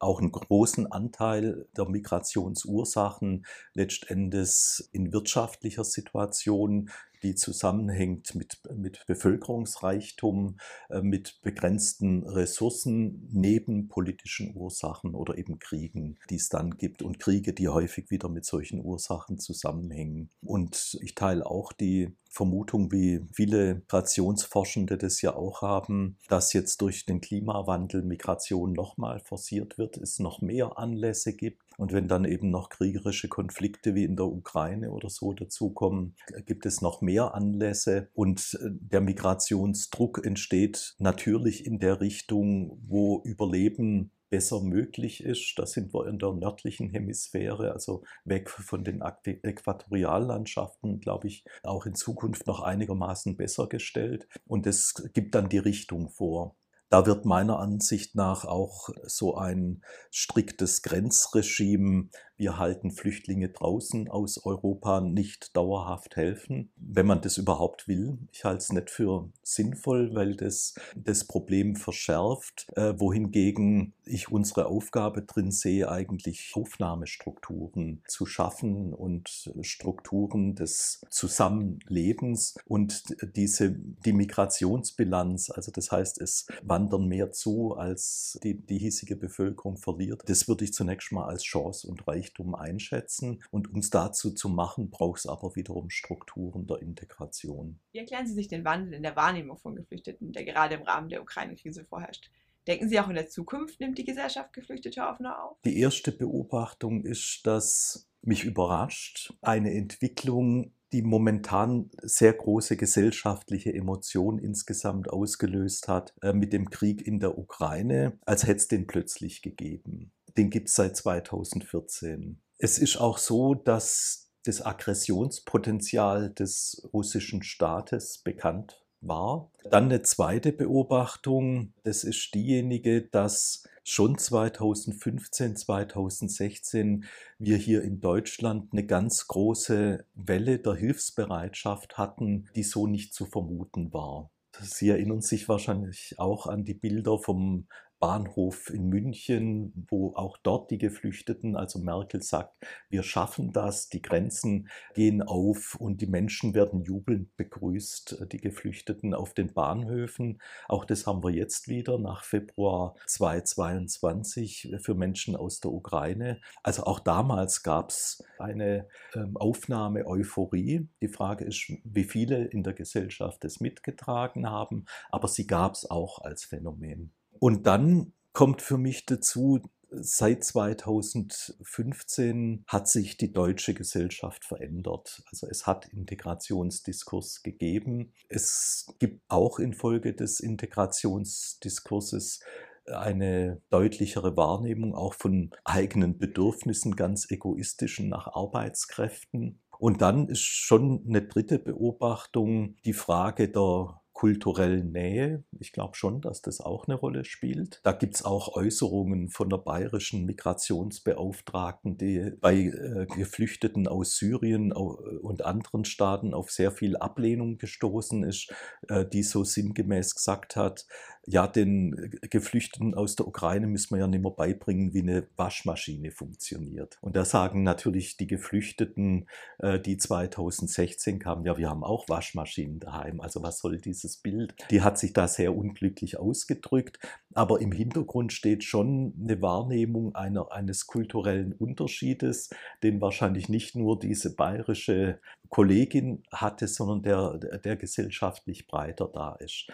auch einen großen Anteil der Migrationsursachen letztendlich in wirtschaftlicher Situation, die zusammenhängt mit, mit Bevölkerungsreichtum, äh, mit begrenzten Ressourcen neben politischen Ursachen oder eben Kriegen, die es dann gibt und Kriege, die häufig wieder mit solchen Ursachen zusammenhängen. Und ich teile auch die Vermutung, wie viele Migrationsforschende das ja auch haben, dass jetzt durch den Klimawandel Migration nochmal forciert wird, es noch mehr Anlässe gibt. Und wenn dann eben noch kriegerische Konflikte wie in der Ukraine oder so dazukommen, gibt es noch mehr Anlässe. Und äh, der Migrationsdruck entsteht natürlich in der Richtung, wo Überleben besser möglich ist. Da sind wir in der nördlichen Hemisphäre, also weg von den Äquatoriallandschaften, glaube ich, auch in Zukunft noch einigermaßen besser gestellt. Und es gibt dann die Richtung vor. Da wird meiner Ansicht nach auch so ein striktes Grenzregime wir halten Flüchtlinge draußen aus Europa nicht dauerhaft helfen, wenn man das überhaupt will. Ich halte es nicht für sinnvoll, weil das das Problem verschärft, äh, wohingegen ich unsere Aufgabe drin sehe, eigentlich Aufnahmestrukturen zu schaffen und Strukturen des Zusammenlebens und diese, die Migrationsbilanz, also das heißt, es wandern mehr zu, als die, die hiesige Bevölkerung verliert. Das würde ich zunächst mal als Chance und Reichtum Reichtum einschätzen. Und um es dazu zu machen, braucht es aber wiederum Strukturen der Integration. Wie erklären Sie sich den Wandel in der Wahrnehmung von Geflüchteten, der gerade im Rahmen der Ukraine-Krise vorherrscht? Denken Sie auch in der Zukunft nimmt die Gesellschaft Geflüchtete offener auf? Die erste Beobachtung ist, dass mich überrascht eine Entwicklung, die momentan sehr große gesellschaftliche Emotionen insgesamt ausgelöst hat äh, mit dem Krieg in der Ukraine, als hätte es den plötzlich gegeben den gibt es seit 2014. Es ist auch so, dass das Aggressionspotenzial des russischen Staates bekannt war. Dann eine zweite Beobachtung, das ist diejenige, dass schon 2015, 2016 wir hier in Deutschland eine ganz große Welle der Hilfsbereitschaft hatten, die so nicht zu vermuten war. Sie erinnern sich wahrscheinlich auch an die Bilder vom Bahnhof in München, wo auch dort die Geflüchteten, also Merkel sagt, wir schaffen das, die Grenzen gehen auf und die Menschen werden jubelnd begrüßt, die Geflüchteten auf den Bahnhöfen. Auch das haben wir jetzt wieder nach Februar 2022 für Menschen aus der Ukraine. Also auch damals gab es eine ähm, Aufnahme Euphorie. Die Frage ist, wie viele in der Gesellschaft es mitgetragen haben, aber sie gab es auch als Phänomen. Und dann kommt für mich dazu, seit 2015 hat sich die deutsche Gesellschaft verändert. Also es hat Integrationsdiskurs gegeben. Es gibt auch infolge des Integrationsdiskurses eine deutlichere Wahrnehmung auch von eigenen Bedürfnissen, ganz egoistischen nach Arbeitskräften. Und dann ist schon eine dritte Beobachtung die Frage der kulturellen Nähe. Ich glaube schon, dass das auch eine Rolle spielt. Da gibt es auch Äußerungen von der bayerischen Migrationsbeauftragten, die bei äh, Geflüchteten aus Syrien und anderen Staaten auf sehr viel Ablehnung gestoßen ist, äh, die so sinngemäß gesagt hat, ja, den Geflüchteten aus der Ukraine müssen wir ja nicht mehr beibringen, wie eine Waschmaschine funktioniert. Und da sagen natürlich die Geflüchteten, äh, die 2016 kamen, ja, wir haben auch Waschmaschinen daheim. Also was soll dieses Bild? Die hat sich da sehr unglücklich ausgedrückt. Aber im Hintergrund steht schon eine Wahrnehmung einer, eines kulturellen Unterschiedes, den wahrscheinlich nicht nur diese bayerische Kollegin hatte, sondern der, der gesellschaftlich breiter da ist.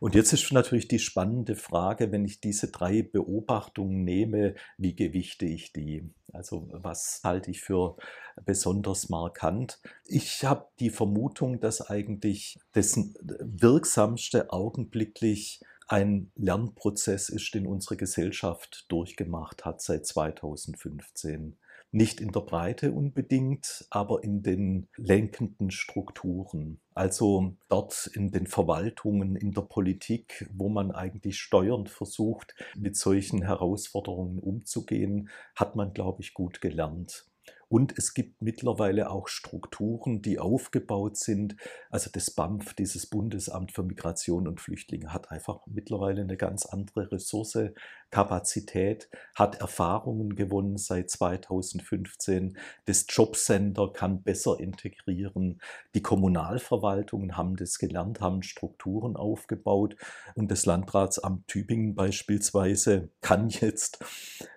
Und jetzt ist natürlich die spannende Frage, wenn ich diese drei Beobachtungen nehme, wie gewichte ich die? Also was halte ich für besonders markant? Ich habe die Vermutung, dass eigentlich das Wirksamste augenblicklich ein Lernprozess ist, den unsere Gesellschaft durchgemacht hat seit 2015. Nicht in der Breite unbedingt, aber in den lenkenden Strukturen. Also dort in den Verwaltungen, in der Politik, wo man eigentlich steuernd versucht, mit solchen Herausforderungen umzugehen, hat man, glaube ich, gut gelernt. Und es gibt mittlerweile auch Strukturen, die aufgebaut sind. Also das BAMF, dieses Bundesamt für Migration und Flüchtlinge, hat einfach mittlerweile eine ganz andere Ressource, Kapazität, hat Erfahrungen gewonnen seit 2015. Das Jobcenter kann besser integrieren. Die Kommunalverwaltungen haben das gelernt, haben Strukturen aufgebaut. Und das Landratsamt Tübingen beispielsweise kann jetzt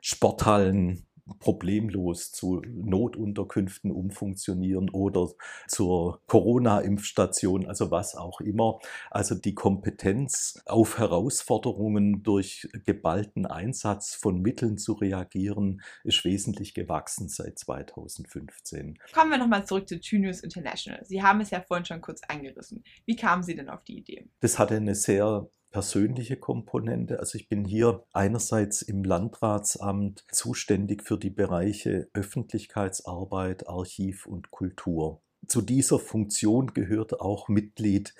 Sporthallen problemlos zu Notunterkünften umfunktionieren oder zur Corona-Impfstation, also was auch immer. Also die Kompetenz auf Herausforderungen durch geballten Einsatz von Mitteln zu reagieren, ist wesentlich gewachsen seit 2015. Kommen wir nochmal zurück zu Tunius International. Sie haben es ja vorhin schon kurz eingerissen. Wie kamen Sie denn auf die Idee? Das hatte eine sehr persönliche Komponente. Also ich bin hier einerseits im Landratsamt zuständig für die Bereiche Öffentlichkeitsarbeit, Archiv und Kultur. Zu dieser Funktion gehört auch Mitglied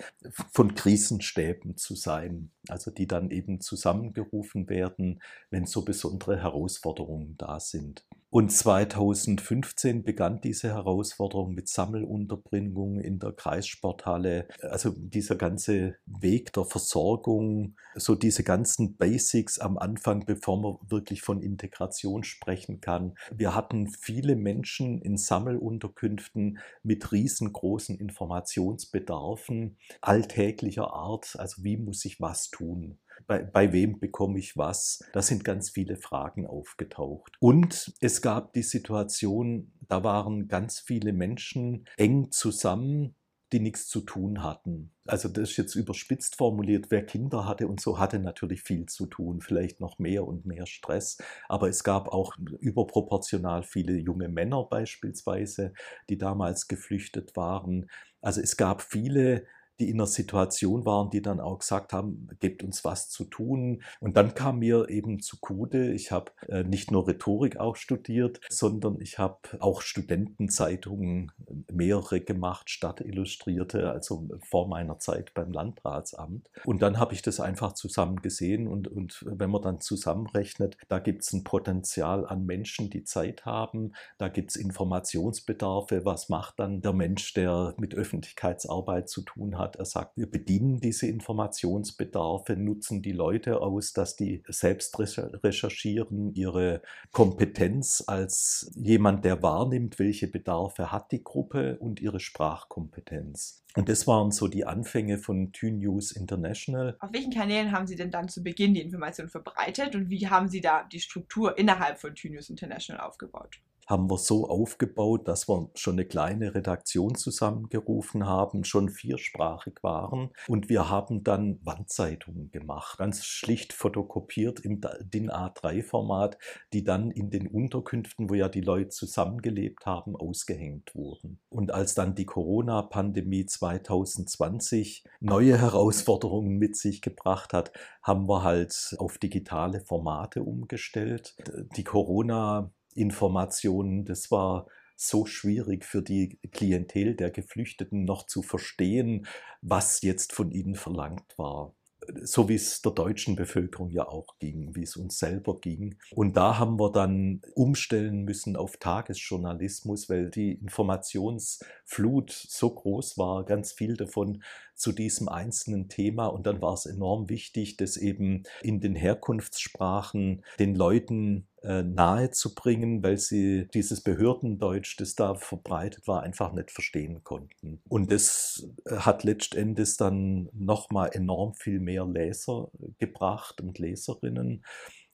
von Krisenstäben zu sein, also die dann eben zusammengerufen werden, wenn so besondere Herausforderungen da sind. Und 2015 begann diese Herausforderung mit Sammelunterbringung in der Kreissporthalle. Also dieser ganze Weg der Versorgung, so diese ganzen Basics am Anfang, bevor man wirklich von Integration sprechen kann. Wir hatten viele Menschen in Sammelunterkünften mit riesengroßen Informationsbedarfen alltäglicher Art. Also wie muss ich was tun? Bei, bei wem bekomme ich was? Da sind ganz viele Fragen aufgetaucht. Und es gab die Situation, da waren ganz viele Menschen eng zusammen, die nichts zu tun hatten. Also das ist jetzt überspitzt formuliert, wer Kinder hatte und so hatte natürlich viel zu tun, vielleicht noch mehr und mehr Stress. Aber es gab auch überproportional viele junge Männer beispielsweise, die damals geflüchtet waren. Also es gab viele die in einer Situation waren, die dann auch gesagt haben, gebt uns was zu tun. Und dann kam mir eben zugute, ich habe äh, nicht nur Rhetorik auch studiert, sondern ich habe auch Studentenzeitungen äh, mehrere gemacht, Stadtillustrierte, also vor meiner Zeit beim Landratsamt. Und dann habe ich das einfach zusammen gesehen und, und wenn man dann zusammenrechnet, da gibt es ein Potenzial an Menschen, die Zeit haben, da gibt es Informationsbedarfe, was macht dann der Mensch, der mit Öffentlichkeitsarbeit zu tun hat, hat. Er sagt, wir bedienen diese Informationsbedarfe, nutzen die Leute aus, dass die selbst recherchieren, ihre Kompetenz als jemand, der wahrnimmt, welche Bedarfe hat die Gruppe und ihre Sprachkompetenz. Und das waren so die Anfänge von Tune News International. Auf welchen Kanälen haben Sie denn dann zu Beginn die Information verbreitet und wie haben Sie da die Struktur innerhalb von Tune News International aufgebaut? Haben wir so aufgebaut, dass wir schon eine kleine Redaktion zusammengerufen haben, schon viersprachig waren. Und wir haben dann Wandzeitungen gemacht, ganz schlicht fotokopiert im DIN A3-Format, die dann in den Unterkünften, wo ja die Leute zusammengelebt haben, ausgehängt wurden. Und als dann die Corona-Pandemie 2020 neue Herausforderungen mit sich gebracht hat, haben wir halt auf digitale Formate umgestellt. Die Corona Informationen. Das war so schwierig für die Klientel der Geflüchteten noch zu verstehen, was jetzt von ihnen verlangt war so wie es der deutschen Bevölkerung ja auch ging, wie es uns selber ging. Und da haben wir dann umstellen müssen auf Tagesjournalismus, weil die Informationsflut so groß war, ganz viel davon zu diesem einzelnen Thema. Und dann war es enorm wichtig, das eben in den Herkunftssprachen den Leuten äh, nahezubringen, weil sie dieses Behördendeutsch, das da verbreitet war, einfach nicht verstehen konnten. Und das äh, hat letztendlich dann nochmal enorm viel mehr Leser gebracht und Leserinnen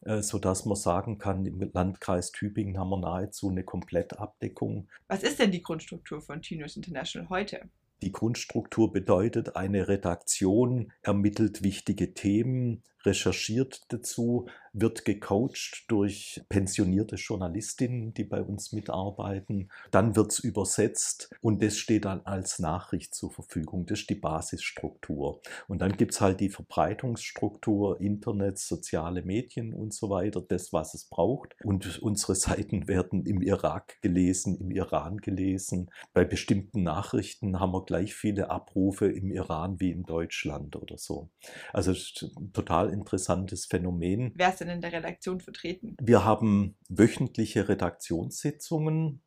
äh, sodass man sagen kann, im Landkreis Tübingen haben wir nahezu eine Komplettabdeckung. Was ist denn die Grundstruktur von Tinus International heute? Die Grundstruktur bedeutet, eine Redaktion ermittelt wichtige Themen, recherchiert dazu, wird gecoacht durch pensionierte Journalistinnen, die bei uns mitarbeiten. Dann wird es übersetzt und das steht dann als Nachricht zur Verfügung. Das ist die Basisstruktur. Und dann gibt es halt die Verbreitungsstruktur, Internet, soziale Medien und so weiter, das, was es braucht. Und unsere Seiten <laughs> werden im Irak gelesen, im Iran gelesen. Bei bestimmten Nachrichten haben wir gleich viele Abrufe im Iran wie in Deutschland oder so. Also total interessantes Phänomen. Wer ist denn in der Redaktion vertreten? Wir haben wöchentliche Redaktionssitzungen.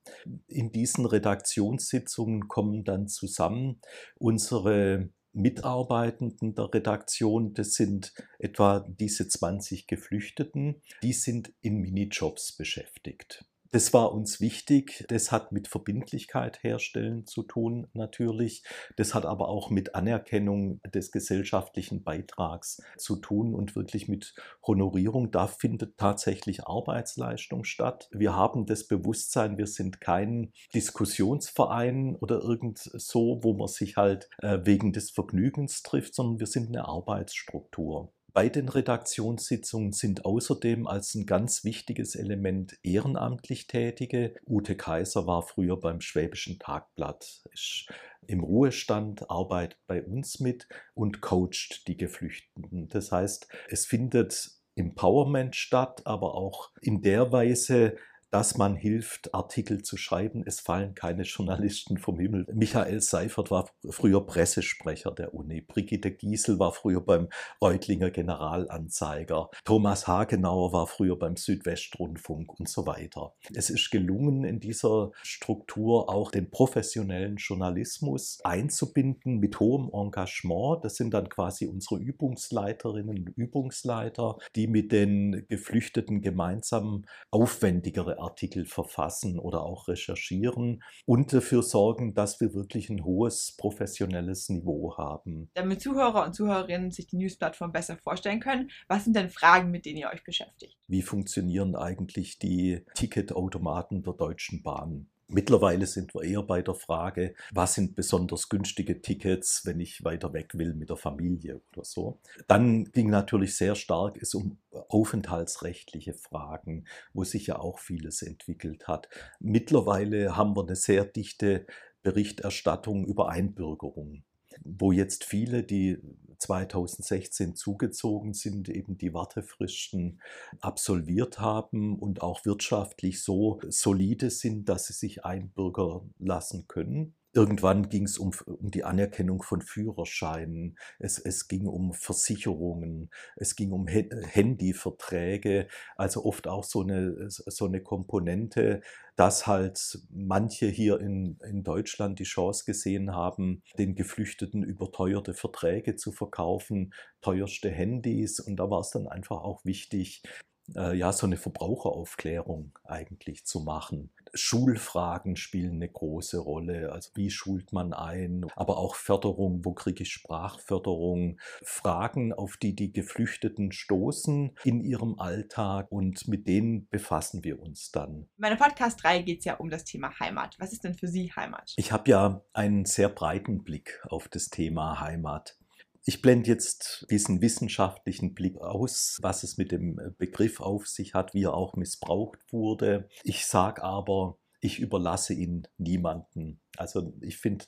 In diesen Redaktionssitzungen kommen dann zusammen unsere Mitarbeitenden der Redaktion, das sind etwa diese 20 Geflüchteten, die sind in Minijobs beschäftigt. Das war uns wichtig. Das hat mit Verbindlichkeit herstellen zu tun natürlich. Das hat aber auch mit Anerkennung des gesellschaftlichen Beitrags zu tun und wirklich mit Honorierung. Da findet tatsächlich Arbeitsleistung statt. Wir haben das Bewusstsein, wir sind kein Diskussionsverein oder irgend so, wo man sich halt äh, wegen des Vergnügens trifft, sondern wir sind eine Arbeitsstruktur. Bei den Redaktionssitzungen sind außerdem als ein ganz wichtiges Element ehrenamtlich Tätige. Ute Kaiser war früher beim Schwäbischen Tagblatt, ist im Ruhestand, arbeitet bei uns mit und coacht die Geflüchteten. Das heißt, es findet Empowerment statt, aber auch in der Weise, dass man hilft, Artikel zu schreiben. Es fallen keine Journalisten vom Himmel. Michael Seifert war früher Pressesprecher der Uni. Brigitte Giesel war früher beim Reutlinger Generalanzeiger. Thomas Hagenauer war früher beim Südwestrundfunk und so weiter. Es ist gelungen, in dieser Struktur auch den professionellen Journalismus einzubinden mit hohem Engagement. Das sind dann quasi unsere Übungsleiterinnen und Übungsleiter, die mit den Geflüchteten gemeinsam aufwendigere Artikel verfassen oder auch recherchieren und dafür sorgen, dass wir wirklich ein hohes professionelles Niveau haben. Damit Zuhörer und Zuhörerinnen sich die News-Plattform besser vorstellen können, was sind denn Fragen, mit denen ihr euch beschäftigt? Wie funktionieren eigentlich die Ticketautomaten der Deutschen Bahn? Mittlerweile sind wir eher bei der Frage, was sind besonders günstige Tickets, wenn ich weiter weg will mit der Familie oder so. Dann ging natürlich sehr stark es um aufenthaltsrechtliche Fragen, wo sich ja auch vieles entwickelt hat. Mittlerweile haben wir eine sehr dichte Berichterstattung über Einbürgerung wo jetzt viele, die 2016 zugezogen sind, eben die Wartefristen absolviert haben und auch wirtschaftlich so solide sind, dass sie sich einbürgern lassen können. Irgendwann ging es um, um die Anerkennung von Führerscheinen, es, es ging um Versicherungen, es ging um Handyverträge, also oft auch so eine, so eine Komponente, dass halt manche hier in, in Deutschland die Chance gesehen haben, den Geflüchteten überteuerte Verträge zu verkaufen, teuerste Handys. Und da war es dann einfach auch wichtig, äh, ja, so eine Verbraucheraufklärung eigentlich zu machen. Schulfragen spielen eine große Rolle. Also wie schult man ein? Aber auch Förderung, wo kriege ich Sprachförderung? Fragen, auf die die Geflüchteten stoßen in ihrem Alltag und mit denen befassen wir uns dann. In meiner Podcast-Reihe geht es ja um das Thema Heimat. Was ist denn für Sie Heimat? Ich habe ja einen sehr breiten Blick auf das Thema Heimat. Ich blende jetzt diesen wissenschaftlichen Blick aus, was es mit dem Begriff auf sich hat, wie er auch missbraucht wurde. Ich sage aber, ich überlasse ihn niemanden. Also ich finde,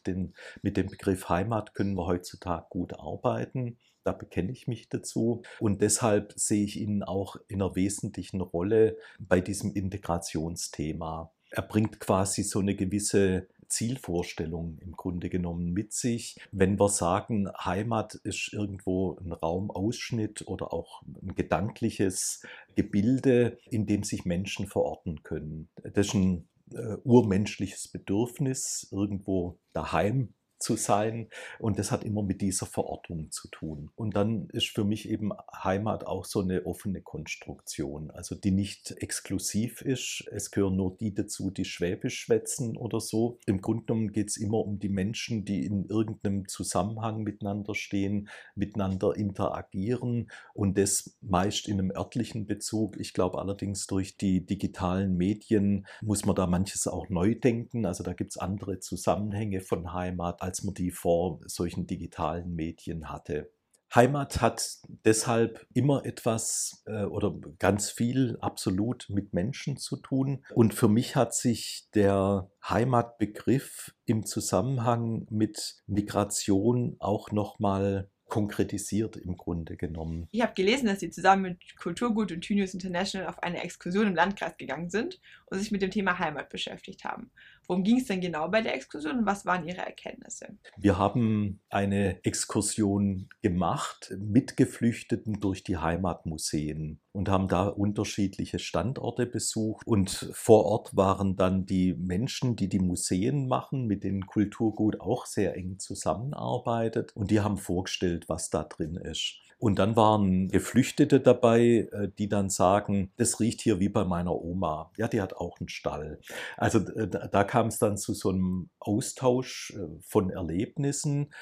mit dem Begriff Heimat können wir heutzutage gut arbeiten. Da bekenne ich mich dazu. Und deshalb sehe ich ihn auch in einer wesentlichen Rolle bei diesem Integrationsthema. Er bringt quasi so eine gewisse Zielvorstellung im Grunde genommen mit sich. Wenn wir sagen, Heimat ist irgendwo ein Raumausschnitt oder auch ein gedankliches Gebilde, in dem sich Menschen verorten können. Das ist ein äh, urmenschliches Bedürfnis, irgendwo daheim zu sein. Und das hat immer mit dieser Verortung zu tun. Und dann ist für mich eben Heimat auch so eine offene Konstruktion, also die nicht exklusiv ist. Es gehören nur die dazu, die Schwäbisch schwätzen oder so. Im Grunde genommen geht es immer um die Menschen, die in irgendeinem Zusammenhang miteinander stehen, miteinander interagieren und das meist in einem örtlichen Bezug. Ich glaube allerdings durch die digitalen Medien muss man da manches auch neu denken. Also da gibt es andere Zusammenhänge von Heimat als man die vor solchen digitalen Medien hatte. Heimat hat deshalb immer etwas äh, oder ganz viel absolut mit Menschen zu tun. Und für mich hat sich der Heimatbegriff im Zusammenhang mit Migration auch nochmal konkretisiert im Grunde genommen. Ich habe gelesen, dass Sie zusammen mit Kulturgut und Thynius International auf eine Exkursion im Landkreis gegangen sind und sich mit dem Thema Heimat beschäftigt haben. Worum ging es denn genau bei der Exkursion und was waren Ihre Erkenntnisse? Wir haben eine Exkursion gemacht mit Geflüchteten durch die Heimatmuseen und haben da unterschiedliche Standorte besucht. Und vor Ort waren dann die Menschen, die die Museen machen, mit denen Kulturgut auch sehr eng zusammenarbeitet. Und die haben vorgestellt, was da drin ist. Und dann waren Geflüchtete dabei, äh, die dann sagen, das riecht hier wie bei meiner Oma. Ja, die hat auch einen Stall. Also äh, da kam es dann zu so einem Austausch äh, von Erlebnissen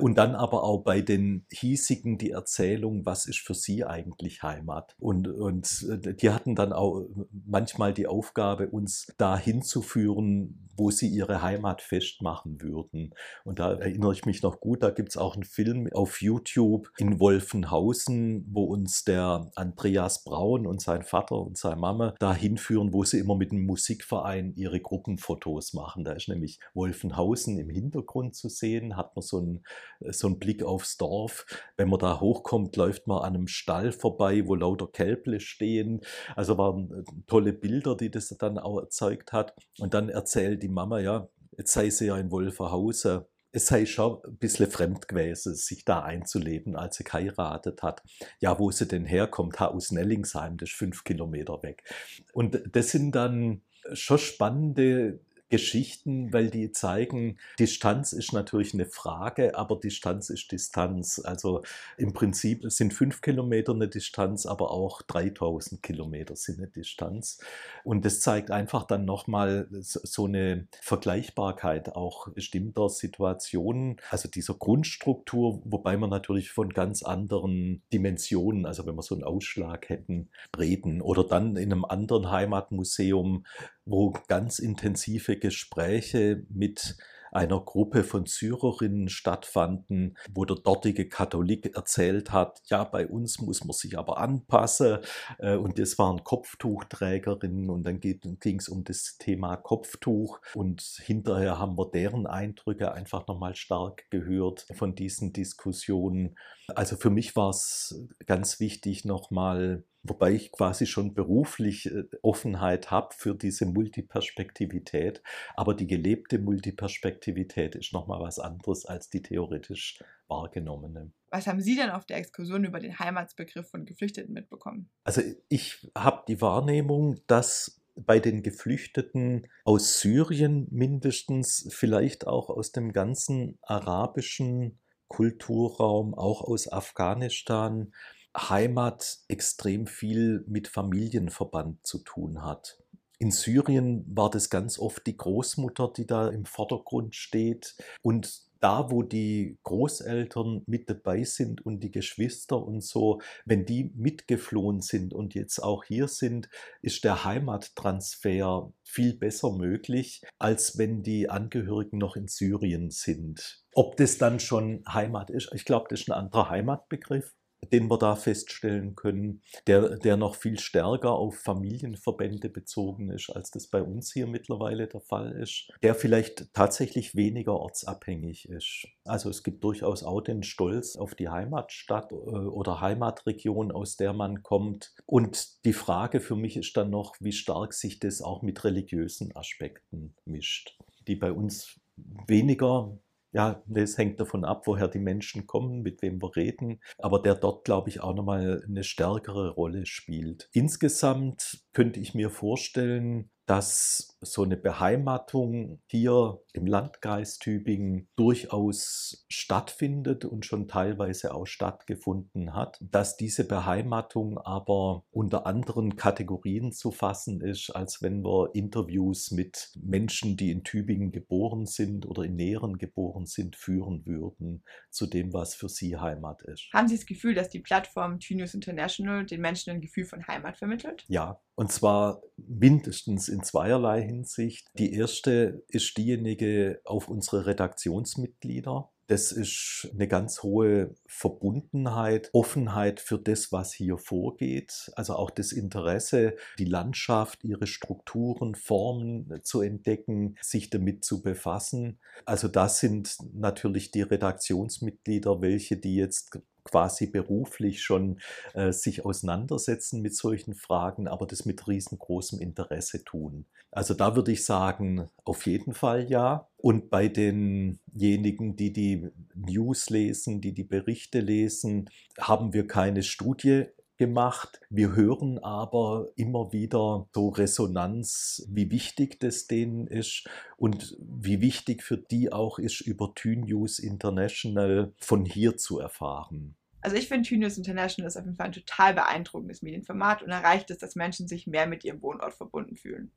und dann aber auch bei den hiesigen die Erzählung, was ist für sie eigentlich Heimat. Und, und die hatten dann auch manchmal die Aufgabe, uns da hinzuführen, wo sie ihre Heimat festmachen würden. Und da erinnere ich mich noch gut, da gibt es auch einen Film auf YouTube in Wolfenhausen, wo uns der Andreas Braun und sein Vater und seine Mama da hinführen, wo sie immer mit dem Musikverein ihre Gruppenfotos machen. Da ist nämlich Wolfenhausen im Hintergrund zu sehen, hat man so einen, so einen Blick aufs Dorf. Wenn man da hochkommt, läuft man an einem Stall vorbei, wo lauter Kälble stehen. Also waren äh, tolle Bilder, die das dann auch erzeugt hat. Und dann erzählt die Mama, ja, jetzt sei sie ja in Wolferhausen. Es sei schon ein bisschen fremd gewesen, sich da einzuleben, als sie geheiratet hat. Ja, wo sie denn herkommt, aus Nellingsheim, das ist fünf Kilometer weg. Und das sind dann schon spannende Geschichten, weil die zeigen, Distanz ist natürlich eine Frage, aber Distanz ist Distanz. Also im Prinzip sind fünf Kilometer eine Distanz, aber auch 3000 Kilometer sind eine Distanz. Und das zeigt einfach dann nochmal so eine Vergleichbarkeit auch bestimmter Situationen, also dieser Grundstruktur, wobei man natürlich von ganz anderen Dimensionen, also wenn wir so einen Ausschlag hätten, reden. Oder dann in einem anderen Heimatmuseum wo ganz intensive Gespräche mit einer Gruppe von Syrerinnen stattfanden, wo der dortige Katholik erzählt hat, ja, bei uns muss man sich aber anpassen. Äh, und das waren Kopftuchträgerinnen und dann ging es um das Thema Kopftuch. Und hinterher haben wir deren Eindrücke einfach nochmal stark gehört von diesen Diskussionen. Also für mich war es ganz wichtig, nochmal wobei ich quasi schon beruflich äh, Offenheit habe für diese Multiperspektivität. Aber die gelebte Multiperspektivität ist nochmal was anderes als die theoretisch wahrgenommene. Was haben Sie denn auf der Exkursion über den Heimatsbegriff von Geflüchteten mitbekommen? Also ich habe die Wahrnehmung, dass bei den Geflüchteten aus Syrien mindestens, vielleicht auch aus dem ganzen arabischen Kulturraum, auch aus Afghanistan, Heimat extrem viel mit Familienverband zu tun hat. In Syrien war das ganz oft die Großmutter, die da im Vordergrund steht. Und da, wo die Großeltern mit dabei sind und die Geschwister und so, wenn die mitgeflohen sind und jetzt auch hier sind, ist der Heimattransfer viel besser möglich, als wenn die Angehörigen noch in Syrien sind. Ob das dann schon Heimat ist, ich glaube, das ist ein anderer Heimatbegriff den wir da feststellen können, der, der noch viel stärker auf Familienverbände bezogen ist, als das bei uns hier mittlerweile der Fall ist, der vielleicht tatsächlich weniger ortsabhängig ist. Also es gibt durchaus auch den Stolz auf die Heimatstadt äh, oder Heimatregion, aus der man kommt. Und die Frage für mich ist dann noch, wie stark sich das auch mit religiösen Aspekten mischt, die bei uns weniger ja, das hängt davon ab, woher die Menschen kommen, mit wem wir reden, aber der dort, glaube ich, auch nochmal eine stärkere Rolle spielt. Insgesamt könnte ich mir vorstellen, dass so eine Beheimatung hier im Landkreis Tübingen durchaus stattfindet und schon teilweise auch stattgefunden hat, dass diese Beheimatung aber unter anderen Kategorien zu fassen ist, als wenn wir Interviews mit Menschen, die in Tübingen geboren sind oder in Näheren geboren sind, führen würden zu dem, was für sie Heimat ist. Haben Sie das Gefühl, dass die Plattform Tünews International den Menschen ein Gefühl von Heimat vermittelt? Ja, und zwar mindestens in zweierlei Hinsicht. Die erste ist diejenige auf unsere Redaktionsmitglieder. Das ist eine ganz hohe Verbundenheit, Offenheit für das, was hier vorgeht. Also auch das Interesse, die Landschaft, ihre Strukturen, Formen zu entdecken, sich damit zu befassen. Also das sind natürlich die Redaktionsmitglieder, welche die jetzt quasi beruflich schon äh, sich auseinandersetzen mit solchen Fragen, aber das mit riesengroßem Interesse tun. Also da würde ich sagen, auf jeden Fall ja. Und bei denjenigen, die die News lesen, die die Berichte lesen, haben wir keine Studie gemacht. Wir hören aber immer wieder so Resonanz, wie wichtig das denen ist und wie wichtig für die auch ist, über TÜNews International von hier zu erfahren. Also ich finde TÜNews International ist auf jeden Fall ein total beeindruckendes Medienformat und erreicht es, dass Menschen sich mehr mit ihrem Wohnort verbunden fühlen.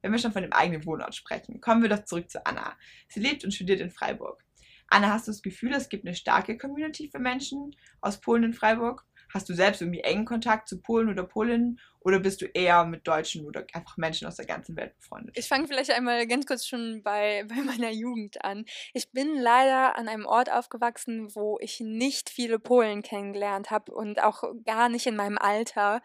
Wenn wir schon von dem eigenen Wohnort sprechen, kommen wir doch zurück zu Anna. Sie lebt und studiert in Freiburg. Anna, hast du das Gefühl, es gibt eine starke Community für Menschen aus Polen in Freiburg? Hast du selbst irgendwie engen Kontakt zu Polen oder Polinnen oder bist du eher mit Deutschen oder einfach Menschen aus der ganzen Welt befreundet? Ich fange vielleicht einmal ganz kurz schon bei, <laughs> bei meiner Jugend an. Ich bin leider an einem Ort aufgewachsen, wo ich nicht viele Polen kennengelernt habe und auch gar nicht in meinem Alter.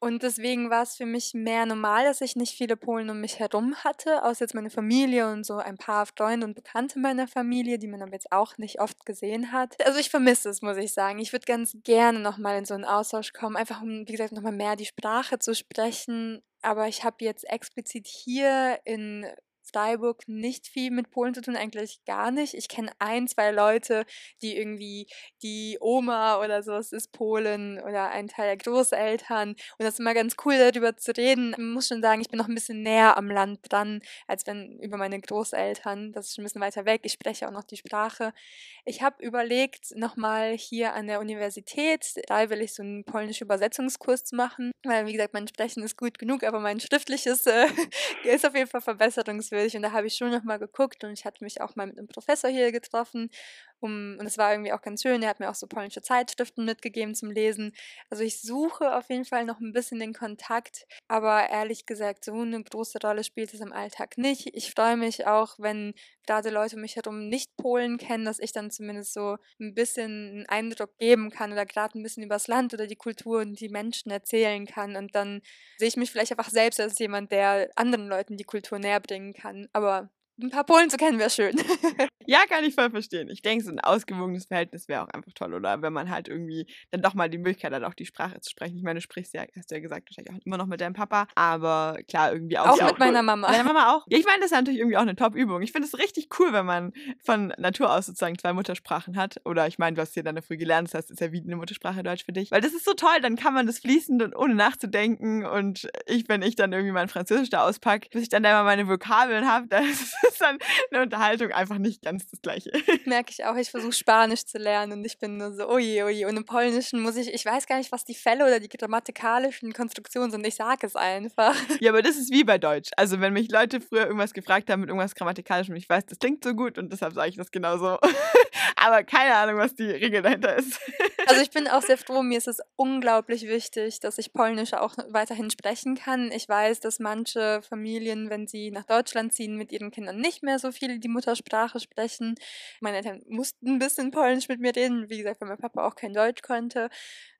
Und deswegen war es für mich mehr normal, dass ich nicht viele Polen um mich herum hatte, außer jetzt meine Familie und so ein paar Freunde und Bekannte meiner Familie, die man aber jetzt auch nicht oft gesehen hat. Also ich vermisse es, muss ich sagen. Ich würde ganz gerne nochmal in so einen Austausch kommen, einfach um, wie gesagt, nochmal mehr die Sprache zu sprechen. Aber ich habe jetzt explizit hier in Freiburg nicht viel mit Polen zu tun, eigentlich gar nicht. Ich kenne ein, zwei Leute, die irgendwie die Oma oder sowas ist Polen oder ein Teil der Großeltern. Und das ist immer ganz cool, darüber zu reden. Ich muss schon sagen, ich bin noch ein bisschen näher am Land dran, als wenn über meine Großeltern. Das ist schon ein bisschen weiter weg. Ich spreche auch noch die Sprache. Ich habe überlegt, nochmal hier an der Universität, da will ich so einen polnischen Übersetzungskurs zu machen, weil, wie gesagt, mein Sprechen ist gut genug, aber mein schriftliches äh, <laughs> ist auf jeden Fall verbesserungswürdig merkwürdig und da habe ich schon nochmal geguckt und ich hatte mich auch mal mit einem Professor hier getroffen um, und es war irgendwie auch ganz schön. Er hat mir auch so polnische Zeitschriften mitgegeben zum Lesen. Also ich suche auf jeden Fall noch ein bisschen den Kontakt, aber ehrlich gesagt, so eine große Rolle spielt es im Alltag nicht. Ich freue mich auch, wenn gerade Leute um mich herum nicht Polen kennen, dass ich dann zumindest so ein bisschen einen Eindruck geben kann oder gerade ein bisschen über das Land oder die Kultur und die Menschen erzählen kann. Und dann sehe ich mich vielleicht einfach selbst als jemand, der anderen Leuten die Kultur näher bringen kann. Aber ein paar Polen zu kennen wäre schön. <laughs> ja, kann ich voll verstehen. Ich denke, so ein ausgewogenes Verhältnis wäre auch einfach toll, oder? Wenn man halt irgendwie dann doch mal die Möglichkeit hat, auch die Sprache zu sprechen. Ich meine, du sprichst ja, hast du ja gesagt, wahrscheinlich auch immer noch mit deinem Papa, aber klar, irgendwie auch. Auch mit auch meiner Mama. Deine Mama auch. Ja, <laughs> ich meine, das ist natürlich irgendwie auch eine Top-Übung. Ich finde es richtig cool, wenn man von Natur aus sozusagen zwei Muttersprachen hat. Oder ich meine, du hast hier dann früh gelernt, das heißt, ist ja wie eine Muttersprache Deutsch für dich. Weil das ist so toll, dann kann man das fließend und ohne nachzudenken. Und ich, wenn ich dann irgendwie mein Französisch da auspacke, bis ich dann da immer meine Vokabeln habe, <laughs> das ist dann eine Unterhaltung einfach nicht ganz das Gleiche. <laughs> Merke ich auch. Ich versuche Spanisch zu lernen und ich bin nur so, oje, oje. Und im Polnischen muss ich, ich weiß gar nicht, was die Fälle oder die grammatikalischen Konstruktionen sind. Ich sage es einfach. <laughs> Ja, aber das ist wie bei Deutsch. Also, wenn mich Leute früher irgendwas gefragt haben mit irgendwas Grammatikalischem, ich weiß, das klingt so gut und deshalb sage ich das genauso. <laughs> aber keine Ahnung, was die Regel dahinter ist. Also, ich bin auch sehr froh. Mir ist es unglaublich wichtig, dass ich Polnisch auch weiterhin sprechen kann. Ich weiß, dass manche Familien, wenn sie nach Deutschland ziehen, mit ihren Kindern nicht mehr so viel die Muttersprache sprechen. Meine Eltern mussten ein bisschen Polnisch mit mir reden, wie gesagt, weil mein Papa auch kein Deutsch konnte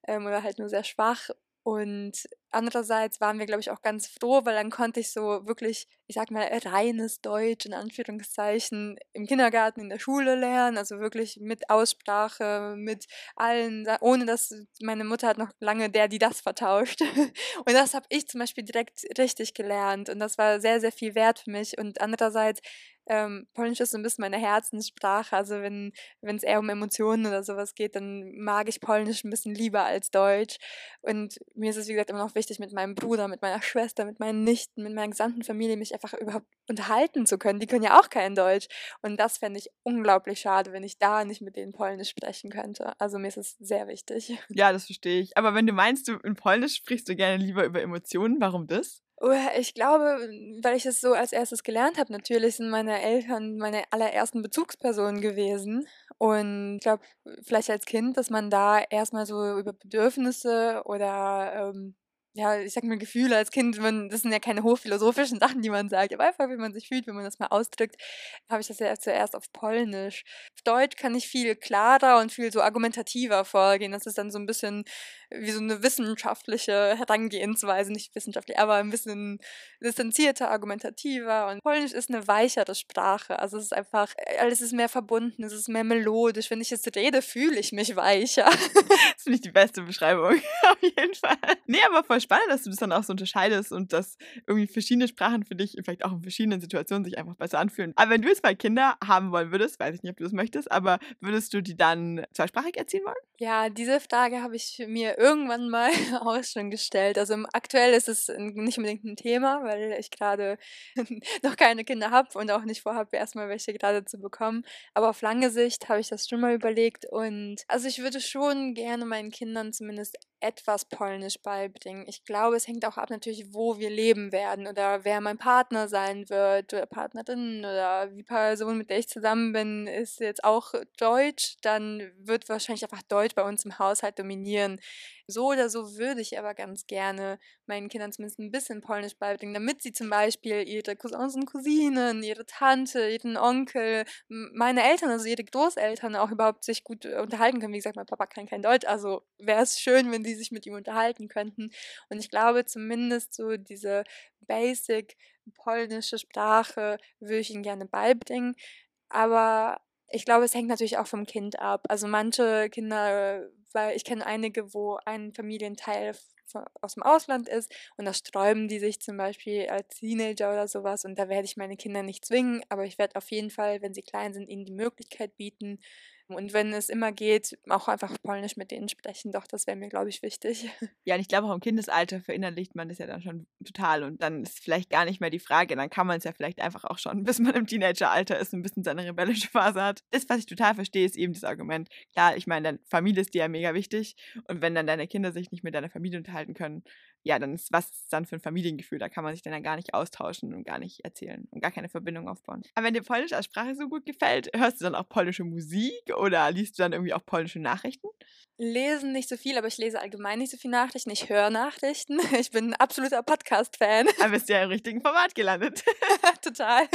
ähm, oder halt nur sehr schwach. Und andererseits waren wir, glaube ich, auch ganz froh, weil dann konnte ich so wirklich, ich sag mal, reines Deutsch in Anführungszeichen im Kindergarten, in der Schule lernen, also wirklich mit Aussprache, mit allen, ohne dass meine Mutter hat noch lange der, die das vertauscht. <laughs> Und das habe ich zum Beispiel direkt richtig gelernt und das war sehr, sehr viel wert für mich. Und andererseits ähm, Polnisch ist so ein bisschen meine Herzenssprache. Also wenn es eher um Emotionen oder sowas geht, dann mag ich Polnisch ein bisschen lieber als Deutsch. Und mir ist es, wie gesagt, immer noch wichtig, mit meinem Bruder, mit meiner Schwester, mit meinen Nichten, mit meiner gesamten Familie mich einfach überhaupt unterhalten zu können. Die können ja auch kein Deutsch. Und das fände ich unglaublich schade, wenn ich da nicht mit denen Polnisch sprechen könnte. Also mir ist es sehr wichtig. Ja, das verstehe ich. Aber wenn du meinst, du in Polnisch sprichst du gerne lieber über Emotionen, warum das? Ich glaube, weil ich es so als erstes gelernt habe, natürlich sind meine Eltern meine allerersten Bezugspersonen gewesen. Und ich glaube, vielleicht als Kind, dass man da erstmal so über Bedürfnisse oder ähm, ja, ich sag mal Gefühle als Kind, man, das sind ja keine hochphilosophischen Sachen, die man sagt, aber einfach, wie man sich fühlt, wenn man das mal ausdrückt, habe ich das ja zuerst auf Polnisch. Auf Deutsch kann ich viel klarer und viel so argumentativer vorgehen. Das ist dann so ein bisschen wie so eine wissenschaftliche Herangehensweise, nicht wissenschaftlich, aber ein bisschen distanzierter, argumentativer. Und Polnisch ist eine weichere Sprache. Also es ist einfach, alles ist mehr verbunden, es ist mehr melodisch. Wenn ich es rede, fühle ich mich weicher. <laughs> das finde ich die beste Beschreibung, <laughs> auf jeden Fall. Nee, aber voll spannend, dass du das dann auch so unterscheidest und dass irgendwie verschiedene Sprachen für dich vielleicht auch in verschiedenen Situationen sich einfach besser anfühlen. Aber wenn du jetzt mal Kinder haben wollen würdest, weiß ich nicht, ob du das möchtest, aber würdest du die dann zweisprachig erziehen wollen? Ja, diese Frage habe ich mir irgendwann mal <laughs> auch schon gestellt. Also aktuell ist es nicht unbedingt ein Thema, weil ich gerade <laughs> noch keine Kinder habe und auch nicht vorhabe, erstmal welche gerade zu bekommen. Aber auf lange Sicht habe ich das schon mal überlegt und also ich würde schon gerne meinen Kindern zumindest etwas Polnisch beibringen. Ich glaube, es hängt auch ab natürlich, wo wir leben werden oder wer mein Partner sein wird oder Partnerin oder die Person, mit der ich zusammen bin, ist jetzt auch Deutsch, dann wird wahrscheinlich einfach Deutsch bei uns im Haushalt dominieren. So oder so würde ich aber ganz gerne meinen Kindern zumindest ein bisschen Polnisch beibringen, damit sie zum Beispiel ihre Cousins und Cousinen, ihre Tante, ihren Onkel, meine Eltern, also ihre Großeltern auch überhaupt sich gut äh, unterhalten können. Wie gesagt, mein Papa kann kein Deutsch, also wäre es schön, wenn die sich mit ihm unterhalten könnten. Und ich glaube zumindest so diese basic polnische Sprache würde ich ihnen gerne beibringen. Aber ich glaube, es hängt natürlich auch vom Kind ab. Also manche Kinder weil ich kenne einige, wo ein Familienteil aus dem Ausland ist und da sträuben die sich zum Beispiel als Teenager oder sowas und da werde ich meine Kinder nicht zwingen, aber ich werde auf jeden Fall, wenn sie klein sind, ihnen die Möglichkeit bieten, und wenn es immer geht, auch einfach Polnisch mit denen sprechen, doch, das wäre mir, glaube ich, wichtig. <laughs> Ja, und ich glaube auch im Kindesalter verinnerlicht man das ja dann schon total und dann ist vielleicht gar nicht mehr die Frage, dann kann man es ja vielleicht einfach auch schon, <laughs> bis man im Teenageralter ist, ein bisschen seine rebellische Phase hat. Das, was ich total verstehe, ist eben das Argument. Klar, ich meine, deine Familie ist dir ja mega wichtig und wenn dann deine Kinder sich nicht mit deiner Familie unterhalten können, ja, dann ist was ist dann für ein Familiengefühl? Da kann man sich dann ja gar nicht austauschen und gar nicht erzählen und gar keine Verbindung aufbauen. Aber wenn dir Polnisch als Sprache so gut gefällt, hörst du dann auch polnische Musik oder liest du dann irgendwie auch polnische Nachrichten? Lesen nicht so viel, aber ich lese allgemein nicht so viel Nachrichten. Ich höre Nachrichten. <laughs> Ich bin ein absoluter Podcast-Fan. <laughs> Aber bist ja im richtigen Format gelandet. <laughs> Total.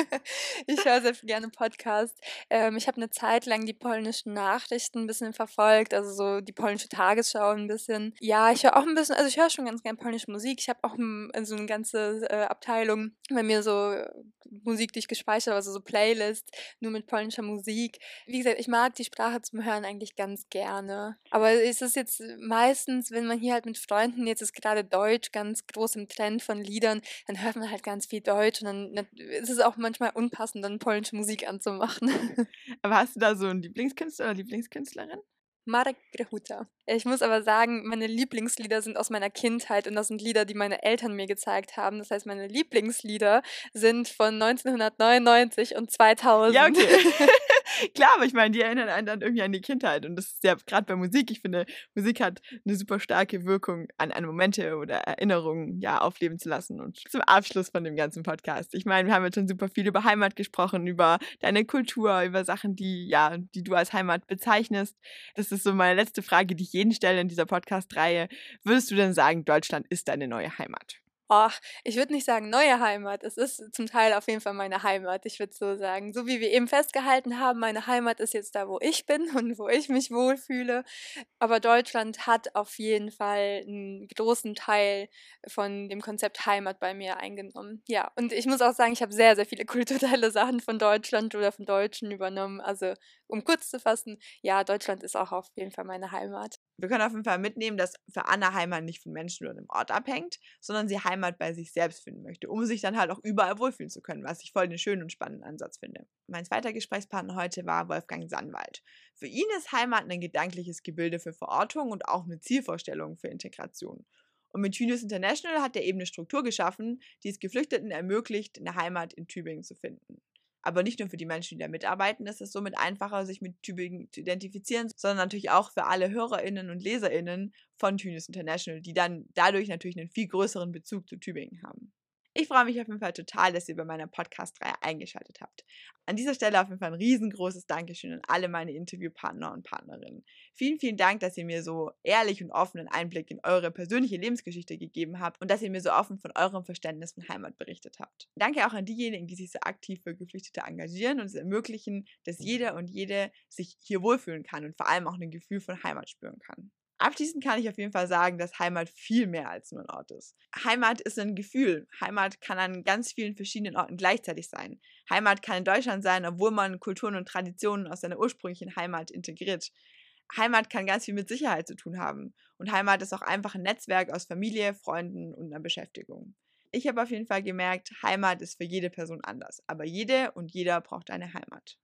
Ich höre sehr gerne Podcasts. Ähm, ich habe eine Zeit lang die polnischen Nachrichten ein bisschen verfolgt, also so die polnische Tagesschau ein bisschen. Ja, ich höre auch ein bisschen, also ich höre schon ganz gerne polnische polnische Musik. Ich habe auch so eine ganze äh, Abteilung bei mir so äh, Musik, die ich gespeichert habe, also so Playlist nur mit polnischer Musik. Wie gesagt, ich mag die Sprache zum Hören eigentlich ganz gerne. Aber es ist jetzt meistens, wenn man hier halt mit Freunden, jetzt ist gerade Deutsch ganz groß im Trend von Liedern, dann hört man halt ganz viel Deutsch und dann, dann ist es auch manchmal unpassend, dann polnische Musik anzumachen. <laughs> Aber hast du da so einen Lieblingskünstler oder Lieblingskünstlerin? Marek Grehuta. Ich muss aber sagen, meine Lieblingslieder sind aus meiner Kindheit und das sind Lieder, die meine Eltern mir gezeigt haben. Das heißt, meine Lieblingslieder sind von 1999 und 2000. Ja, okay. <laughs> Klar, aber ich meine, die erinnern einen dann irgendwie an die Kindheit. Und das ist ja gerade bei Musik. Ich finde, Musik hat eine super starke Wirkung, an, an Momente oder Erinnerungen ja, aufleben zu lassen. Und zum Abschluss von dem ganzen Podcast. Ich meine, wir haben jetzt schon super viel über Heimat gesprochen, über deine Kultur, über Sachen, die, ja, die du als Heimat bezeichnest. Das ist so meine letzte Frage, die ich jeden stelle in dieser Podcast-Reihe. Würdest du denn sagen, Deutschland ist deine neue Heimat? Ach, ich würde nicht sagen neue Heimat. Es ist zum Teil auf jeden Fall meine Heimat. Ich würde so sagen, so wie wir eben festgehalten haben, meine Heimat ist jetzt da, wo ich bin <laughs> und wo ich mich wohlfühle. Aber Deutschland hat auf jeden Fall einen großen Teil von dem Konzept Heimat bei mir eingenommen. Ja, und ich muss auch sagen, ich habe sehr, sehr viele <laughs> kulturelle Sachen von Deutschland oder von Deutschen übernommen. Also, um kurz zu fassen, ja, Deutschland ist auch auf jeden Fall meine Heimat. Wir können auf jeden Fall mitnehmen, dass für Anna Heimat nicht von Menschen oder einem Ort abhängt, sondern sie Heimat bei sich selbst finden möchte, um sich dann halt auch überall wohlfühlen zu können, was ich voll den schönen und spannenden Ansatz finde. Mein zweiter Gesprächspartner heute war Wolfgang Sandwald. Für ihn ist Heimat ein gedankliches Gebilde für Verortung und auch eine Zielvorstellung für Integration. Und mit Junius International hat er eben eine Struktur geschaffen, die es Geflüchteten ermöglicht, eine Heimat in Tübingen zu finden. Aber nicht nur für die Menschen, die da mitarbeiten, ist es somit einfacher, sich mit Tübingen zu identifizieren, sondern natürlich auch für alle HörerInnen und LeserInnen von Tunis International, die dann dadurch natürlich einen viel größeren Bezug zu Tübingen haben. Ich freue mich auf jeden Fall total, dass ihr bei meiner Podcast-Reihe eingeschaltet habt. An dieser Stelle auf jeden Fall ein riesengroßes Dankeschön an alle meine Interviewpartner und Partnerinnen. Vielen, vielen Dank, dass ihr mir so ehrlich und offenen Einblick in eure persönliche Lebensgeschichte gegeben habt und dass ihr mir so offen von eurem Verständnis von Heimat berichtet habt. Danke auch an diejenigen, die sich so aktiv für Geflüchtete engagieren und es ermöglichen, dass jeder und jede sich hier wohlfühlen kann und vor allem auch ein Gefühl von Heimat spüren kann. Abschließend kann ich auf jeden Fall sagen, dass Heimat viel mehr als nur ein Ort ist. Heimat ist ein Gefühl. Heimat kann an ganz vielen verschiedenen Orten gleichzeitig sein. Heimat kann in Deutschland sein, obwohl man Kulturen und Traditionen aus seiner ursprünglichen Heimat integriert. Heimat kann ganz viel mit Sicherheit zu tun haben. Und Heimat ist auch einfach ein Netzwerk aus Familie, Freunden und einer Beschäftigung. Ich habe auf jeden Fall gemerkt, Heimat ist für jede Person anders. Aber jede und jeder braucht eine Heimat.